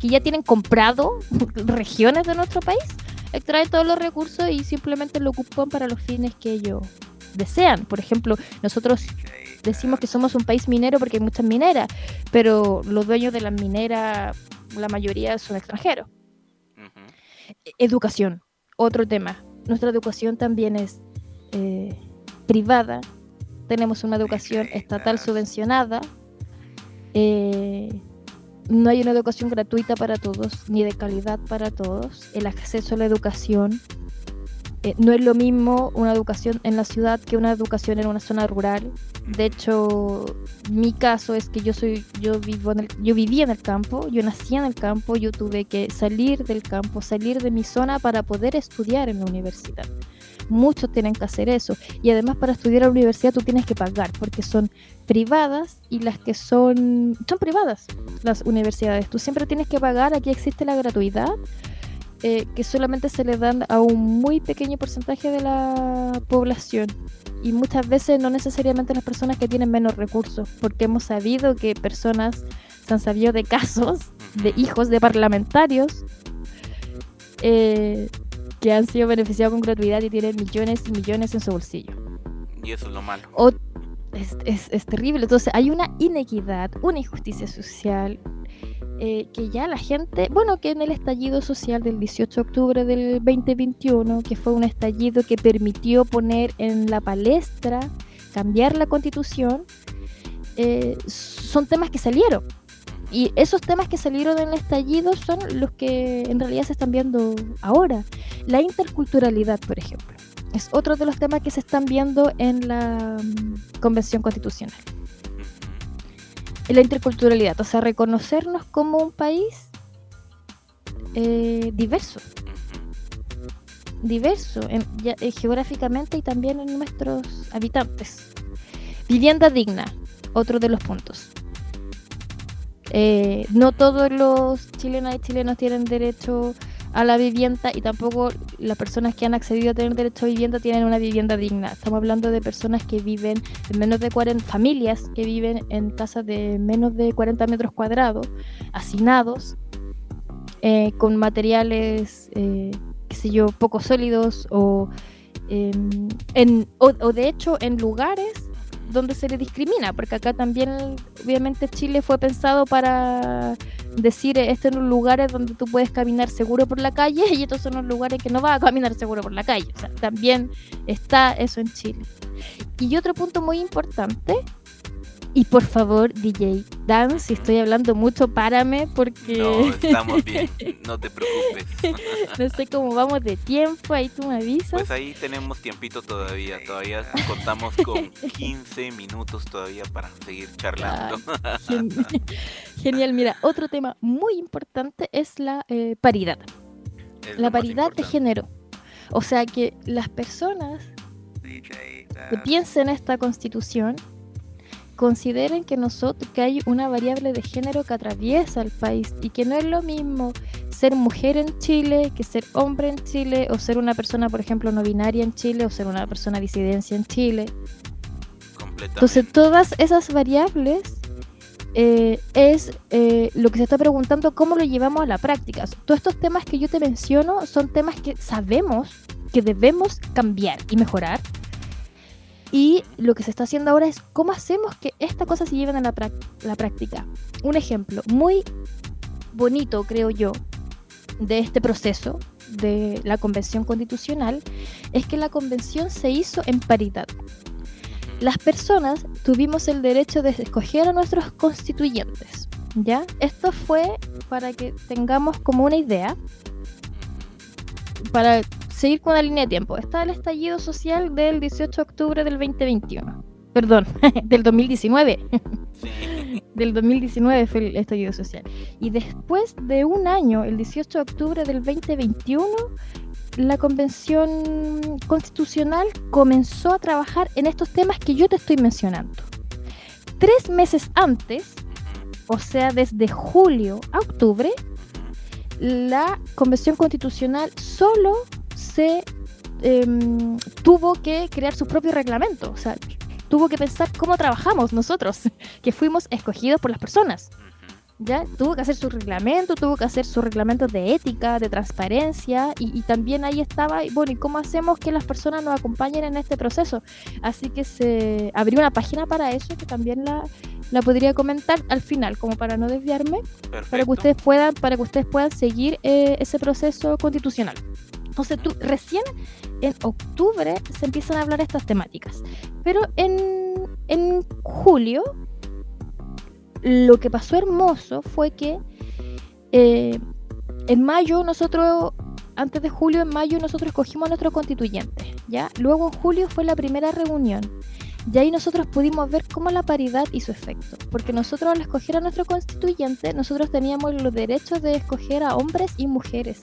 que ya tienen comprado regiones de nuestro país, extraen todos los recursos y simplemente lo ocupan para los fines que ellos desean. Por ejemplo, nosotros decimos que somos un país minero porque hay muchas mineras, pero los dueños de las mineras, la mayoría son extranjeros. Educación, otro tema. Nuestra educación también es eh, privada. Tenemos una educación estatal subvencionada. Eh, no hay una educación gratuita para todos, ni de calidad para todos. El acceso a la educación eh, no es lo mismo una educación en la ciudad que una educación en una zona rural. De hecho, mi caso es que yo soy, yo vivo en el, yo viví en el campo, yo nací en el campo, yo tuve que salir del campo, salir de mi zona para poder estudiar en la universidad. Muchos tienen que hacer eso. Y además para estudiar en la universidad tú tienes que pagar, porque son privadas y las que son, son privadas las universidades. Tú siempre tienes que pagar, aquí existe la gratuidad, eh, que solamente se le dan a un muy pequeño porcentaje de la población. Y muchas veces no necesariamente las personas que tienen menos recursos, porque hemos sabido que personas, se han sabido de casos de hijos de parlamentarios eh, que han sido beneficiados con gratuidad y tienen millones y millones en su bolsillo. Y eso es lo malo. O- es, es- es terrible. Entonces hay una inequidad, una injusticia social, eh, que ya la gente, bueno, que en el estallido social del 18 de octubre del 2021, que fue un estallido que permitió poner en la palestra, cambiar la constitución, eh, son temas que salieron. Y esos temas que salieron en el estallido son los que en realidad se están viendo ahora. La interculturalidad, por ejemplo, es otro de los temas que se están viendo en la mm, Convención Constitucional. La interculturalidad, o sea, reconocernos como un país eh, diverso, diverso en- ya- eh, geográficamente y también en nuestros habitantes. Vivienda digna, otro de los puntos. Eh, no todos los chilenas y chilenos tienen derecho a la vivienda y tampoco las personas que han accedido a tener derecho a vivienda tienen una vivienda digna. Estamos hablando de personas que viven en menos de 40, familias que viven en casas de menos de 40 metros cuadrados, hacinados, eh, con materiales, eh, qué sé yo, poco sólidos o, em, o, o de hecho en lugares donde se le discrimina, porque acá también obviamente Chile fue pensado para decir estos son los lugares donde tú puedes caminar seguro por la calle y estos son los lugares que no vas a caminar seguro por la calle. O sea, también está eso en Chile. Y otro punto muy importante y por favor, DJ Dan, si estoy hablando mucho, párame porque... No, estamos bien, no te preocupes. no sé cómo vamos de tiempo, ahí tú me avisas. Pues ahí tenemos tiempito todavía, todavía contamos con 15 minutos todavía para seguir charlando. Ay, genial, mira, otro tema muy importante es la eh, paridad. Es la paridad de género. O sea que las personas que Dan. piensen esta constitución consideren que nosotros que hay una variable de género que atraviesa el país y que no es lo mismo ser mujer en Chile que ser hombre en Chile o ser una persona por ejemplo no binaria en Chile o ser una persona disidencia en Chile entonces todas esas variables eh, es eh, lo que se está preguntando cómo lo llevamos a la práctica. Todos estos temas que yo te menciono son temas que sabemos que debemos cambiar y mejorar. Y lo que se está haciendo ahora es cómo hacemos que estas cosas se lleven a la, la práctica. Un ejemplo muy bonito, creo yo, de este proceso de la convención constitucional es que la convención se hizo en paridad las personas tuvimos el derecho de escoger a nuestros constituyentes. ¿Ya? Esto fue para que tengamos como una idea, para seguir con la línea de tiempo. Está el estallido social del 18 de octubre del 2021. Perdón, del 2019. Sí. Del 2019 fue el estallido social. Y después de un año, el 18 de octubre del 2021, la convención constitucional comenzó a trabajar en estos temas que yo te estoy mencionando. Tres meses antes, o sea, desde julio a octubre, la convención constitucional solo se em, tuvo que crear su propio reglamento. O sea, tuvo que pensar cómo trabajamos nosotros, que fuimos escogidos por las personas. ¿ya? Tuvo que hacer su reglamento, tuvo que hacer sus reglamentos de ética, de transparencia, y, y también ahí estaba, y bueno, ¿y cómo hacemos que las personas nos acompañen en este proceso? Así que se abrió una página para eso, que también la, la podría comentar al final, como para no desviarme, para que ustedes puedan, para que ustedes puedan seguir eh, ese proceso constitucional. Entonces tú recién en octubre se empiezan a hablar estas temáticas, pero en, en julio lo que pasó hermoso fue que eh, en mayo nosotros, antes de julio, en mayo nosotros escogimos a nuestro constituyente, ¿ya? Luego en julio fue la primera reunión. Y ahí nosotros pudimos ver cómo la paridad hizo efecto. Porque nosotros al escoger a nuestro constituyente, nosotros teníamos los derechos de escoger a hombres y mujeres.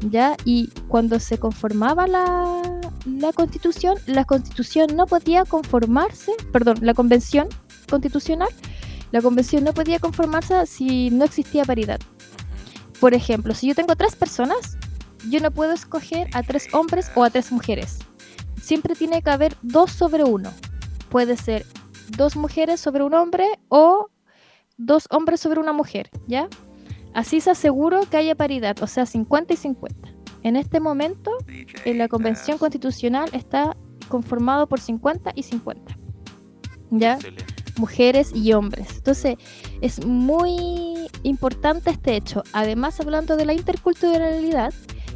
¿Ya? Y cuando se conformaba la, la constitución, la constitución no podía conformarse, perdón, la convención constitucional, la convención no podía conformarse si no existía paridad. Por ejemplo, si yo tengo tres personas, yo no puedo escoger a tres hombres o a tres mujeres. Siempre tiene que haber dos sobre uno. Puede ser dos mujeres sobre un hombre o dos hombres sobre una mujer, ¿ya? Así se aseguró que haya paridad, o sea, 50 y 50. En este momento, en la convención constitucional está conformado por 50 y 50. ¿Ya? Excelente. mujeres y hombres. Entonces, es muy importante este hecho. Además, hablando de la interculturalidad,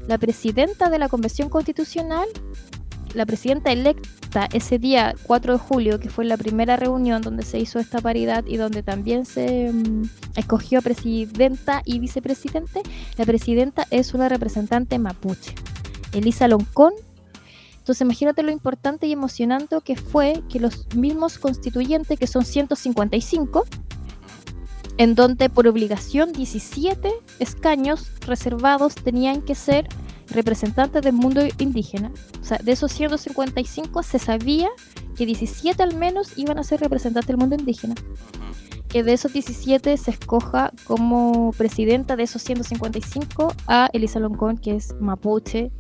la presidenta de la Convención Constitucional, la presidenta electa ese día 4 de julio, que fue la primera reunión donde se hizo esta paridad y donde también se mm, escogió presidenta y vicepresidente, la presidenta es una representante mapuche, Elisa Loncón. Entonces imagínate lo importante y emocionante que fue que los mismos constituyentes, que son 155, en donde por obligación 17 escaños reservados tenían que ser representantes del mundo indígena. O sea, de esos 155 se sabía que 17 al menos iban a ser representantes del mundo indígena. Que de esos 17 se escoja como presidenta de esos 155 a Elisa Loncón, que es mapuche.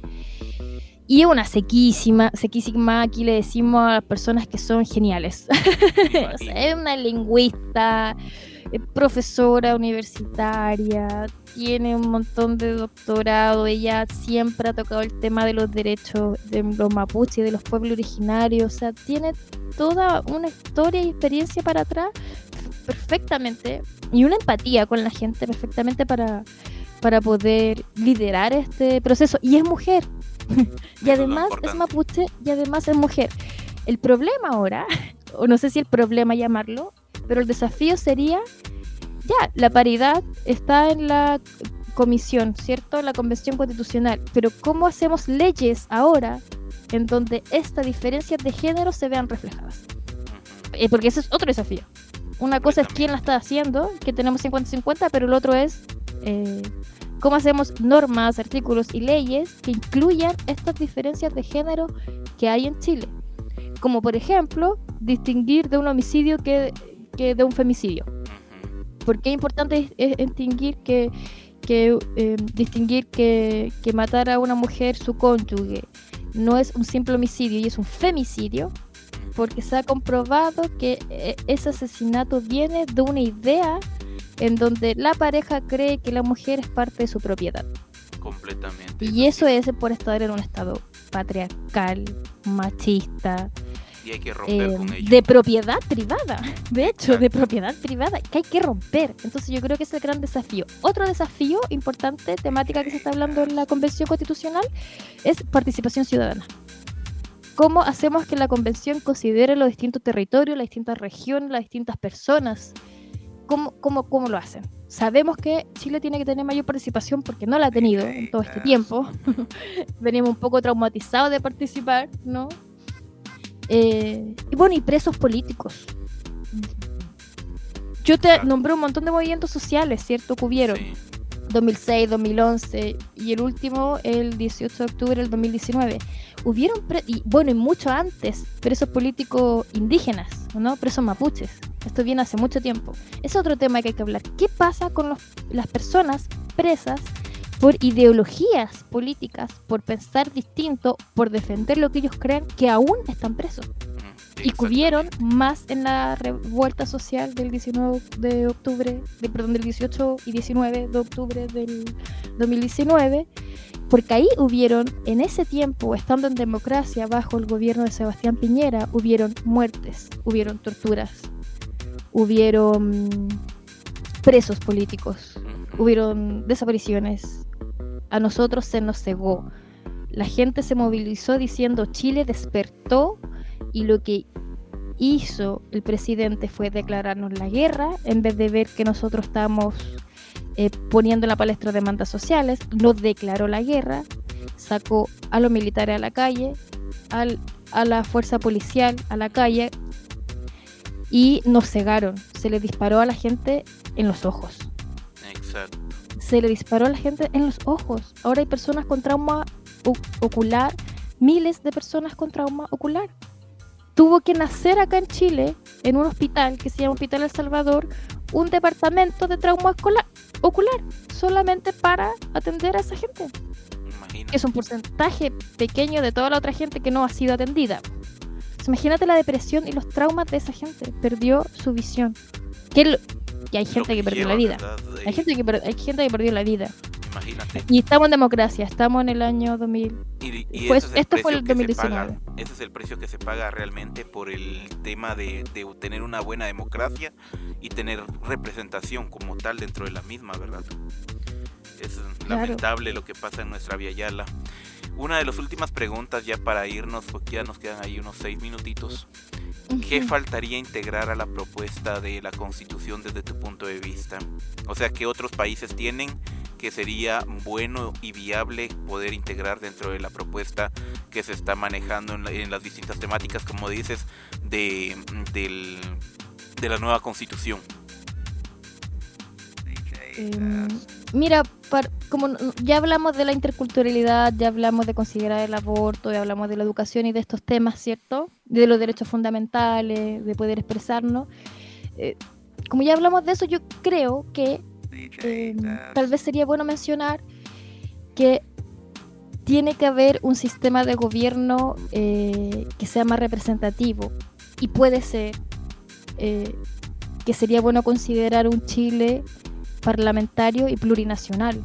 Y una sequísima, sequísima, aquí le decimos a las personas que son geniales. Es una lingüista, es profesora universitaria, tiene un montón de doctorado, ella siempre ha tocado el tema de los derechos de los mapuches y de los pueblos originarios, o sea, tiene toda una historia y experiencia para atrás perfectamente y una empatía con la gente perfectamente para, para poder liderar este proceso. Y es mujer. y además es mapuche y además es mujer. El problema ahora, o no sé si el problema llamarlo, pero el desafío sería, ya, la paridad está en la comisión, ¿cierto? La convención constitucional, pero ¿cómo hacemos leyes ahora en donde estas diferencias de género se vean reflejadas? Eh, porque ese es otro desafío. Una cosa es quién la está haciendo, que tenemos 50-50, pero el otro es eh, cómo hacemos normas, artículos y leyes que incluyan estas diferencias de género que hay en Chile. Como por ejemplo, distinguir de un homicidio que, que de un femicidio. Ujú. ¿Por qué es importante es- es distinguir que, que, eh, distinguir que, que matar a una mujer, su cónyuge, no es un simple homicidio y es un femicidio? Porque se ha comprobado que eh, ese asesinato viene de una idea en donde la pareja cree que la mujer es parte de su propiedad. Completamente. Y eso es por estar en un estado patriarcal, machista, Y hay que romper eh, con ello. de propiedad privada, de hecho, de Exacto. propiedad privada, que hay que romper. Entonces yo creo que es el gran desafío. Otro desafío importante, temática que se está hablando en la Convención Constitucional, es participación ciudadana. ¿Cómo hacemos que la Convención considere los distintos territorios, las distintas regiones, las distintas personas? ¿Cómo, cómo, cómo lo hacen? Sabemos que Chile tiene que tener mayor participación porque no la ha tenido en todo este tiempo. Venimos un poco traumatizados de participar, ¿no? Eh, y bueno, y presos políticos. Yo te Claro. nombré un montón de movimientos sociales, ¿cierto? Que hubieron. Sí. 2006, 2011 y el último el 18 de octubre del 2019. Hubieron, pre- y bueno, y mucho antes, presos políticos indígenas, ¿no? Presos mapuches. Esto viene hace mucho tiempo. Es otro tema que hay que hablar. ¿Qué pasa con los- las personas presas por ideologías políticas, por pensar distinto, por defender lo que ellos creen, que aún están presos? Ujú. y Exactamente. más en la revuelta social del 19 de octubre, de, perdón, del 18 y 19 de octubre del 2019, porque ahí hubieron, en ese tiempo, estando en democracia bajo el gobierno de Sebastián Piñera, hubieron muertes, hubieron torturas, hubieron presos políticos, hubieron desapariciones. A nosotros se nos cegó. La gente se movilizó diciendo Chile despertó y lo que hizo el presidente fue declararnos la guerra en vez de ver que nosotros estamos eh, poniendo en la palestra demandas sociales. Nos declaró la guerra, sacó a los militares a la calle, al- a la fuerza policial a la calle y nos cegaron. Se le disparó a la gente en los ojos Exacto. Se le disparó a la gente en los ojos. Ahora hay personas con trauma ocular, miles de personas con trauma ocular. Tuvo que nacer acá en Chile, en un hospital que se llama Hospital El Salvador, un departamento de trauma ocular, solamente para atender a esa gente. Imagínate. Es un porcentaje pequeño de toda la otra gente que no ha sido atendida. Imagínate la depresión y los traumas de esa gente. Perdió su visión. Que y hay gente que perdió la vida. Hay gente, que hay gente que perdió la vida. Imagínate. Y estamos en democracia, estamos en el año 2000. Y, y ese es esto fue el que se paga. 2019. Ese es el precio que se paga realmente por el tema de, de tener una buena democracia y tener representación como tal dentro de la misma, ¿verdad? Es Claro. lamentable lo que pasa en nuestra Via Yala. Una de las últimas preguntas ya para irnos, porque ya nos quedan ahí unos seis minutitos. ¿Qué faltaría integrar a la propuesta de la constitución desde tu punto de vista? O sea, ¿qué otros países tienen que sería bueno y viable poder integrar dentro de la propuesta que se está manejando en, la- en las distintas temáticas, como dices, de, del- de la nueva constitución? Em, mira, par- como ya hablamos de la interculturalidad, ya hablamos de considerar el aborto, ya hablamos de la educación y de estos temas, ¿cierto? De los derechos fundamentales, de poder expresarnos. Eh, como ya hablamos de eso, yo creo que em, tal vez sería bueno mencionar que tiene que haber un sistema de gobierno eh, que sea más representativo y puede ser eh, que sería bueno considerar un Chile parlamentario y plurinacional.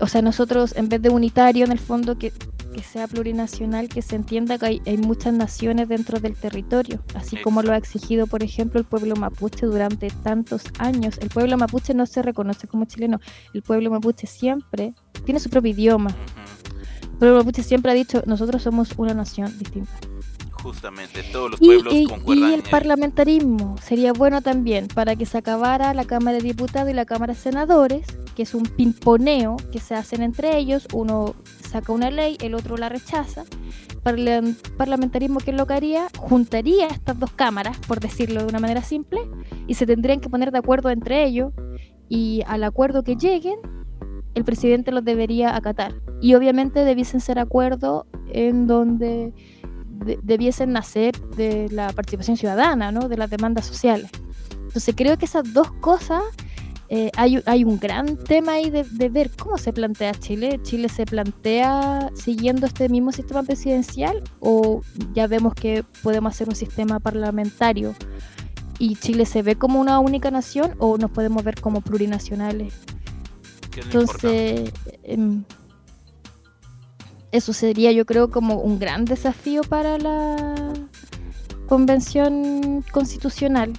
O sea, nosotros en vez de unitario, en el fondo, que, que sea plurinacional, que se entienda que hay, hay muchas naciones dentro del territorio, así como lo ha exigido, por ejemplo, el pueblo mapuche durante tantos años. El pueblo mapuche no se reconoce como chileno, el pueblo mapuche siempre tiene su propio idioma. El pueblo mapuche siempre ha dicho, nosotros somos una nación distinta. Justamente, todos los Y, pueblos y- concuerdan y en el parlamentarismo sería bueno también para que se acabara la Cámara de Diputados y la Cámara de Senadores, que es un pimponeo que se hacen entre ellos, uno saca una ley, el otro la rechaza. Parla- parlamentarismo, ¿qué es lo que haría? Juntaría estas dos cámaras, por decirlo de una manera simple, y se tendrían que poner de acuerdo entre ellos, y al acuerdo que lleguen, el presidente los debería acatar. Y obviamente debiesen ser acuerdos en donde de- debiesen nacer de la participación ciudadana, ¿no? de las demandas sociales. Entonces creo que esas dos cosas, eh, hay, hay un gran tema ahí de, de ver cómo se plantea Chile. ¿Chile se plantea siguiendo este mismo sistema presidencial o ya vemos que podemos hacer un sistema parlamentario? ¿Y Chile se ve como una única nación o nos podemos ver como plurinacionales? Entonces, em, eso sería yo creo como un gran desafío para la convención constitucional,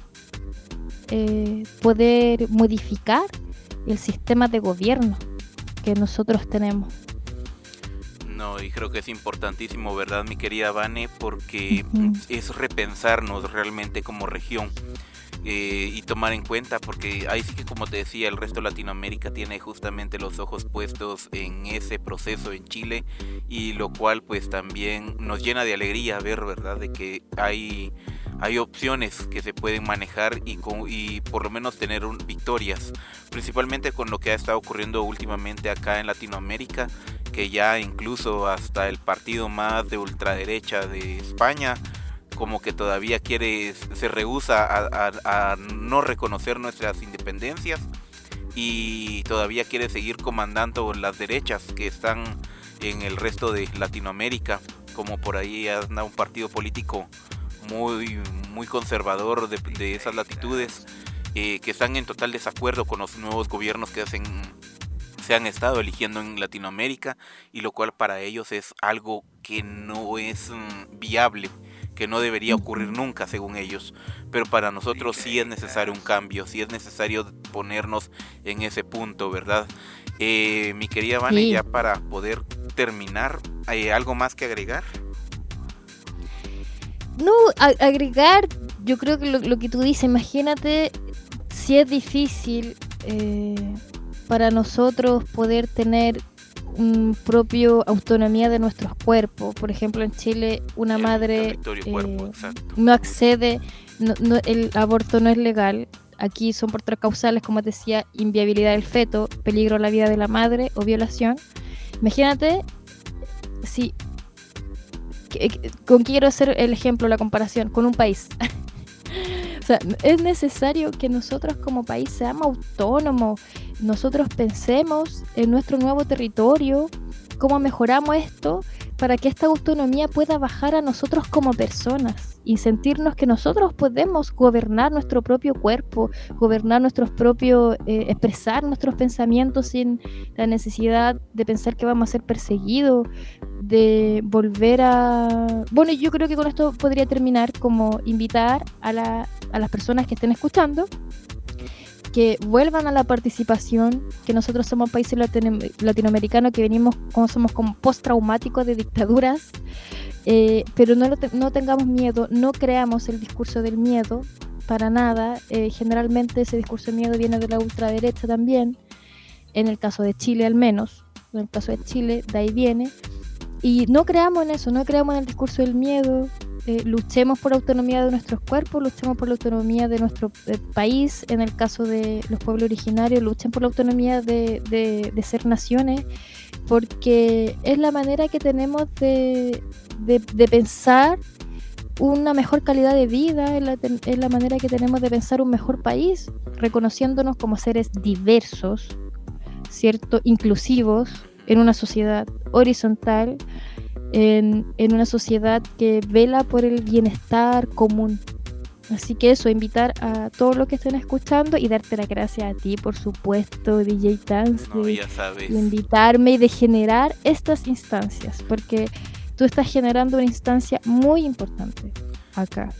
eh, poder modificar el sistema de gobierno que nosotros tenemos. No, y creo que es importantísimo, ¿verdad, mi querida Vane? Porque es repensarnos realmente como región eh, y tomar en cuenta, porque ahí sí que, como te decía, el resto de Latinoamérica tiene justamente los ojos puestos en ese proceso en Chile y lo cual pues también nos llena de alegría ver, ¿verdad? De que hay, hay opciones que se pueden manejar y, con- y por lo menos tener un- victorias, principalmente con lo que ha estado ocurriendo últimamente acá en Latinoamérica que ya incluso hasta el partido más de ultraderecha de España como que todavía quiere, se rehúsa a, no reconocer nuestras independencias y todavía quiere seguir comandando las derechas que están en el resto de Latinoamérica, como por ahí anda un partido político muy, muy conservador de, de esas latitudes, eh, que están en total desacuerdo con los nuevos gobiernos que hacen se han estado eligiendo en Latinoamérica y lo cual para ellos es algo que no es mm, viable, que no debería ocurrir nunca según ellos, pero para nosotros sí es necesario un cambio, sí es necesario ponernos en ese punto, ¿verdad? Eh, mi querida Vane, Sí. ya para poder terminar, ¿hay algo más que agregar? No, agregar, yo creo que lo, lo que tú dices, imagínate si es difícil eh, para nosotros poder tener un propio autonomía de nuestros cuerpos. Por ejemplo, en Chile una El madre cuerpo, eh, exacto. no accede, no- no- el aborto no es legal. Aquí son por tres causales, como te decía, inviabilidad del feto, peligro a la vida de la madre o violación. Imagínate si con quiero hacer el ejemplo, la comparación, con un país. o sea, es necesario que nosotros como país seamos autónomos, nosotros pensemos en nuestro nuevo territorio, cómo mejoramos esto para que esta autonomía pueda bajar a nosotros como personas y sentirnos que nosotros podemos gobernar nuestro propio cuerpo, gobernar nuestros propios, eh, expresar nuestros pensamientos sin la necesidad de pensar que vamos a ser perseguidos, de volver a... Bueno, yo creo que con esto podría terminar como invitar a, la- a las personas que estén escuchando que vuelvan a la participación, que nosotros somos países latino- latinoamericanos que venimos, como somos como postraumáticos de dictaduras, eh, pero no, lo te- no tengamos miedo, no creamos el discurso del miedo para nada, eh, generalmente ese discurso de miedo viene de la ultraderecha también, en el caso de Chile al menos, en el caso de Chile, de ahí viene, y no creamos en eso, no creamos en el discurso del miedo, eh, luchemos por la autonomía de nuestros cuerpos, luchemos por la autonomía de nuestro eh, país, en el caso de los pueblos originarios, luchen por la autonomía de, de- ser naciones, porque es la manera que tenemos de, de- pensar una mejor calidad de vida, es la manera que tenemos de pensar un mejor país, reconociéndonos como seres diversos, ¿cierto? Inclusivos, en una sociedad horizontal, en, en una sociedad que vela por el bienestar común. Así que eso, invitar a todos los que estén escuchando y darte la gracias a ti, por supuesto, DJ Dance, No, de, ya sabes. de invitarme y de generar estas instancias, porque tú estás generando una instancia muy importante acá.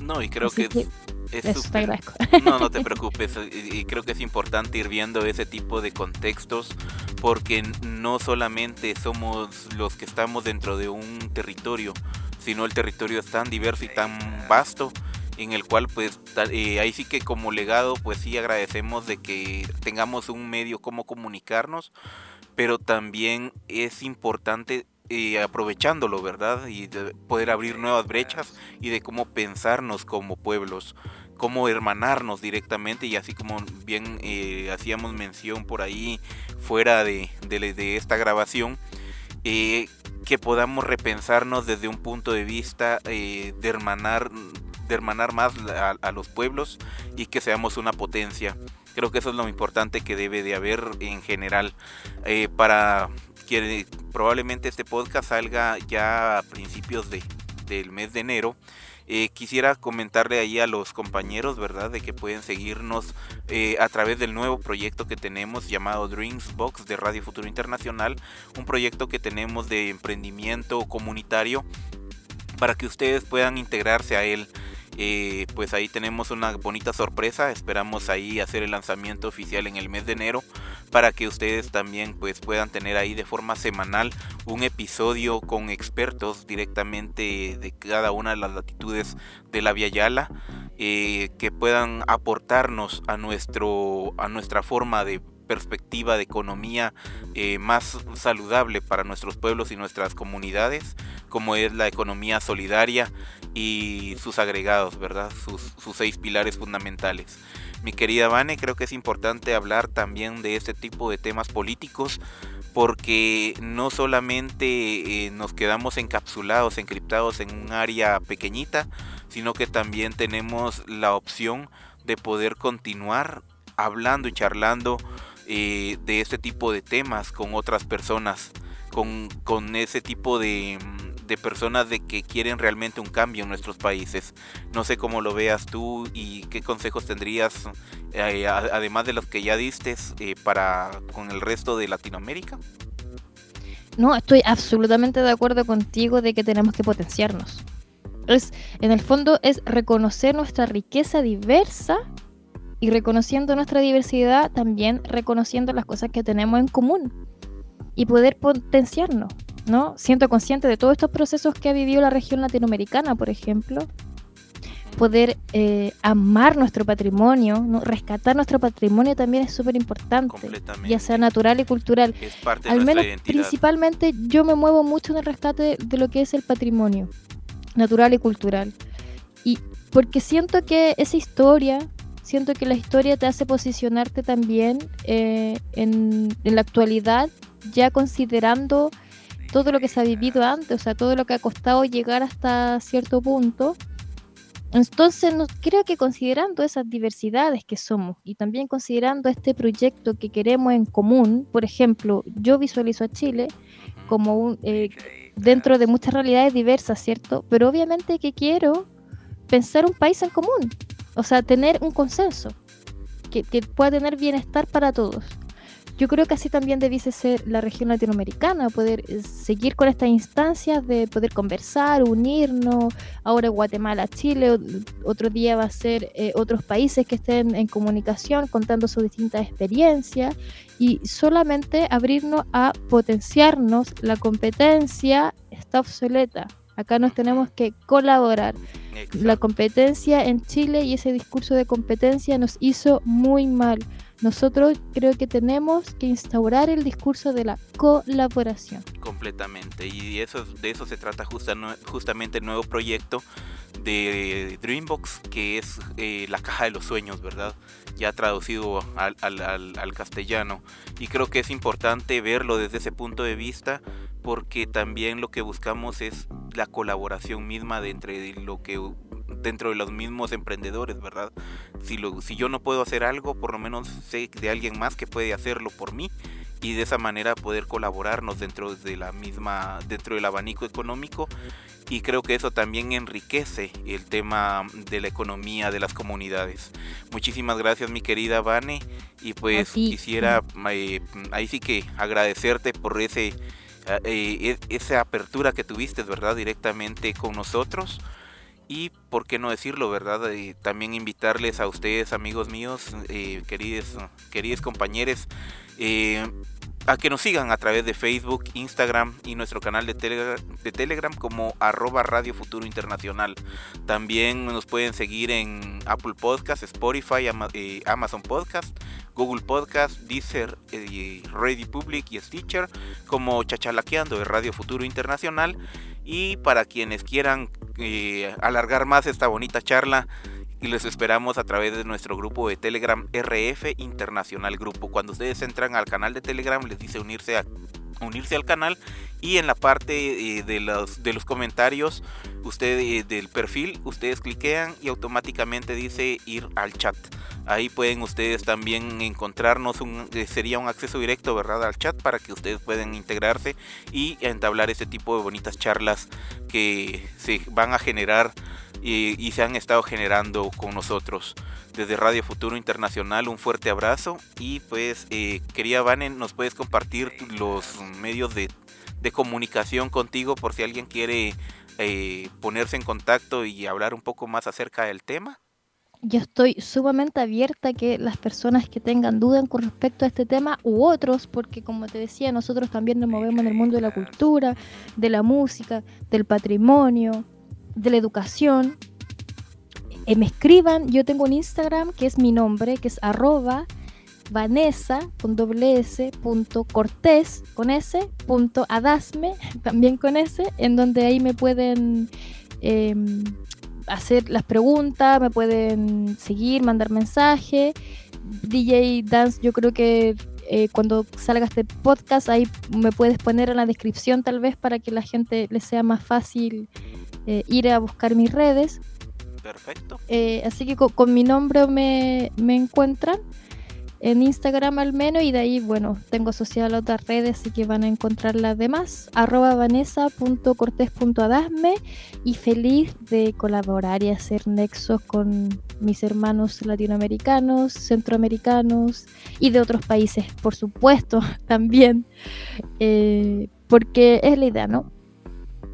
No, y creo que que es Eso te súper- agradezco. No, no te preocupes. Y y creo que es importante ir viendo ese tipo de contextos porque no solamente somos los que estamos dentro de un territorio, sino el territorio es tan diverso y tan vasto en el cual pues eh, ahí sí que como legado pues sí agradecemos de que tengamos un medio como comunicarnos, pero también es importante aprovechándolo, ¿verdad? Y de poder abrir nuevas brechas y de cómo pensarnos como pueblos cómo hermanarnos directamente y así como bien eh, hacíamos mención por ahí fuera de, de- de esta grabación, eh, que podamos repensarnos desde un punto de vista eh, de hermanar de hermanar más a, a los pueblos y que seamos una potencia. Creo que eso es lo importante que debe de haber en general eh, para que probablemente este podcast salga ya a principios de, del mes de enero. Eh, quisiera comentarle ahí a los compañeros, ¿verdad? De que pueden seguirnos eh, a través del nuevo proyecto que tenemos llamado Dreams Box de Radio Futuro Internacional. Un proyecto que tenemos de emprendimiento comunitario para que ustedes puedan integrarse a él. Eh, pues ahí tenemos una bonita sorpresa. Esperamos ahí hacer el lanzamiento oficial en el mes de enero para que ustedes también pues puedan tener ahí de forma semanal un episodio con expertos directamente de cada una de las latitudes de la Via Yala eh, que puedan aportarnos a nuestro a nuestra forma de perspectiva de economía eh, más saludable para nuestros pueblos y nuestras comunidades como es la economía solidaria y sus agregados, ¿verdad? Sus, seis pilares fundamentales. Mi querida Vane, creo que es importante hablar también de este tipo de temas políticos porque no solamente eh, nos quedamos encapsulados, encriptados en un área pequeñita, sino que también tenemos la opción de poder continuar hablando y charlando eh, de este tipo de temas con otras personas, con, con ese tipo de, de personas de que quieren realmente un cambio en nuestros países. No sé cómo lo veas tú y qué consejos tendrías, eh, además de los que ya diste, eh, para con el resto de Latinoamérica. No, estoy absolutamente de acuerdo contigo de que tenemos que potenciarnos. Es, en el fondo es reconocer nuestra riqueza diversa y reconociendo nuestra diversidad también reconociendo las cosas que tenemos en común y poder potenciarnos, ¿no? Siento consciente de todos estos procesos que ha vivido la región latinoamericana, por ejemplo, poder eh, amar nuestro patrimonio, ¿no? rescatar nuestro patrimonio también es súper importante, ya sea natural y cultural. Es parte de Al nuestra menos identidad. principalmente yo me muevo mucho en el rescate de lo que es el patrimonio natural y cultural. Y porque siento que esa historia, siento que la historia te hace posicionarte también eh, en, la actualidad, ya considerando todo lo que se ha vivido antes, o sea, todo lo que ha costado llegar hasta cierto punto. Entonces, creo que considerando esas diversidades que somos y también considerando este proyecto que queremos en común, por ejemplo, yo visualizo a Chile como un, eh, dentro de muchas realidades diversas, ¿cierto? Pero obviamente que quiero pensar un país en común, o sea, tener un consenso que, que pueda tener bienestar para todos. Yo creo que así también debiese ser la región latinoamericana, poder eh, seguir con estas instancias de poder conversar, unirnos. Ahora Guatemala, Chile, otro día va a ser eh, otros países que estén en comunicación contando sus distintas experiencias y solamente abrirnos a potenciarnos. La competencia está obsoleta. Acá nos tenemos que colaborar. La competencia en Chile y ese discurso de competencia nos hizo muy mal. Nosotros creo que tenemos que instaurar el discurso de la colaboración. Completamente. Y eso, de eso se trata justa- justamente el nuevo proyecto de Dreambox, que es eh, la caja de los sueños, ¿verdad? Ya traducido al, al- al- al castellano. Y creo que es importante verlo desde ese punto de vista porque también lo que buscamos es la colaboración misma de entre lo que dentro de los mismos emprendedores, ¿verdad? Si, lo, si yo no puedo hacer algo, por lo menos sé de alguien más que puede hacerlo por mí y de esa manera poder colaborarnos dentro de la misma dentro del abanico económico y creo que eso también enriquece el tema de la economía de las comunidades. Muchísimas gracias mi querida Vane y pues quisiera eh, ahí sí que agradecerte por ese e, esa apertura que tuviste, ¿verdad? Directamente con nosotros y por qué no decirlo, ¿verdad? También invitarles a ustedes, amigos míos, eh, queridos, queridos compañeros, eh, a que nos sigan a través de Facebook, Instagram y nuestro canal de, Telegram como arroba Radio Futuro Internacional. También nos pueden seguir en Apple Podcast, Spotify, Amazon Podcast, Google Podcast, Deezer, Radio Public y Stitcher como Chachalaqueando de Radio Futuro Internacional. Y para quienes quieran eh, alargar más esta bonita charla, y les esperamos a través de nuestro grupo de Telegram RF Internacional Grupo. Cuando ustedes entran al canal de Telegram les dice unirse a unirse al canal y en la parte eh, de, los, de los comentarios ustedes eh, del perfil ustedes cliquean y automáticamente dice ir al chat ahí pueden ustedes también encontrarnos eh, sería un acceso directo verdad al chat para que ustedes puedan integrarse y entablar ese tipo de bonitas charlas que se van a generar y, se han estado generando con nosotros desde Radio Futuro Internacional. Un fuerte abrazo y pues eh, quería Vane, nos puedes compartir los medios de, comunicación contigo por si alguien quiere eh, ponerse en contacto y hablar un poco más acerca del tema. Yo estoy sumamente abierta a que las personas que tengan dudas con respecto a este tema u otros, porque como te decía, nosotros también nos movemos en el mundo de la cultura, de la música, del patrimonio, de la educación, eh, me escriban. Yo tengo un Instagram que es mi nombre, que es arroba Vanessa con doble S Cortés con S también con S en donde ahí me pueden em, hacer las preguntas, me pueden seguir, mandar mensaje. DJ Dance, yo creo que eh, cuando salga este podcast ahí me puedes poner en la descripción tal vez para que la gente le sea más fácil eh, ir a buscar mis redes. Perfecto. Eh, así que con, mi nombre me, me, encuentran en Instagram al menos y de ahí, bueno, tengo asociadas las otras redes, así que van a encontrar las demás. Arroba vanessa.cortés.adasme y feliz de colaborar y hacer nexos con mis hermanos latinoamericanos, centroamericanos y de otros países, por supuesto, también, eh, porque es la idea, ¿no?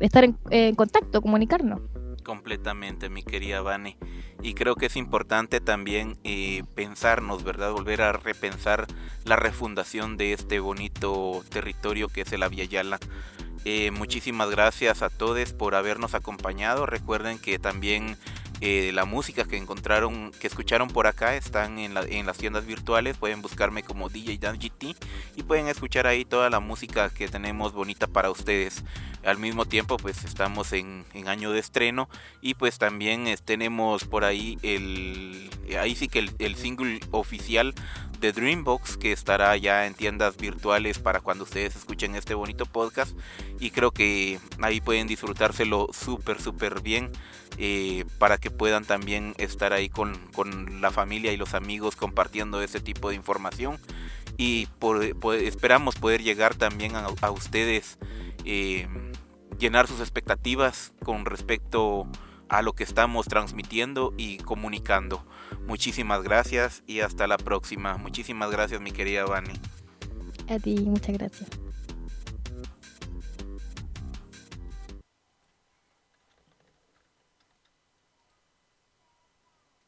estar en, contacto, comunicarnos. Completamente, mi querida Vane. Y creo que es importante también eh, pensarnos, ¿verdad? Volver a repensar la refundación de este bonito territorio que es el Aviala. Eh, muchísimas gracias a todos por habernos acompañado. Recuerden que también eh, la música que encontraron, que escucharon por acá están en, las tiendas virtuales. Pueden buscarme como DJ Dan GT y pueden escuchar ahí toda la música que tenemos bonita para ustedes. Al mismo tiempo, pues estamos en, año de estreno y pues también tenemos por ahí el, ahí sí que el single oficial de Dreambox que estará ya en tiendas virtuales para cuando ustedes escuchen este bonito podcast y creo que ahí pueden disfrutárselo súper súper bien eh, para que puedan también estar ahí con, la familia y los amigos compartiendo ese tipo de información y esperamos poder llegar también a, ustedes eh, llenar sus expectativas con respecto a lo que estamos transmitiendo y comunicando. Muchísimas gracias y hasta la próxima. Muchísimas gracias mi querida Vani. A ti, muchas gracias.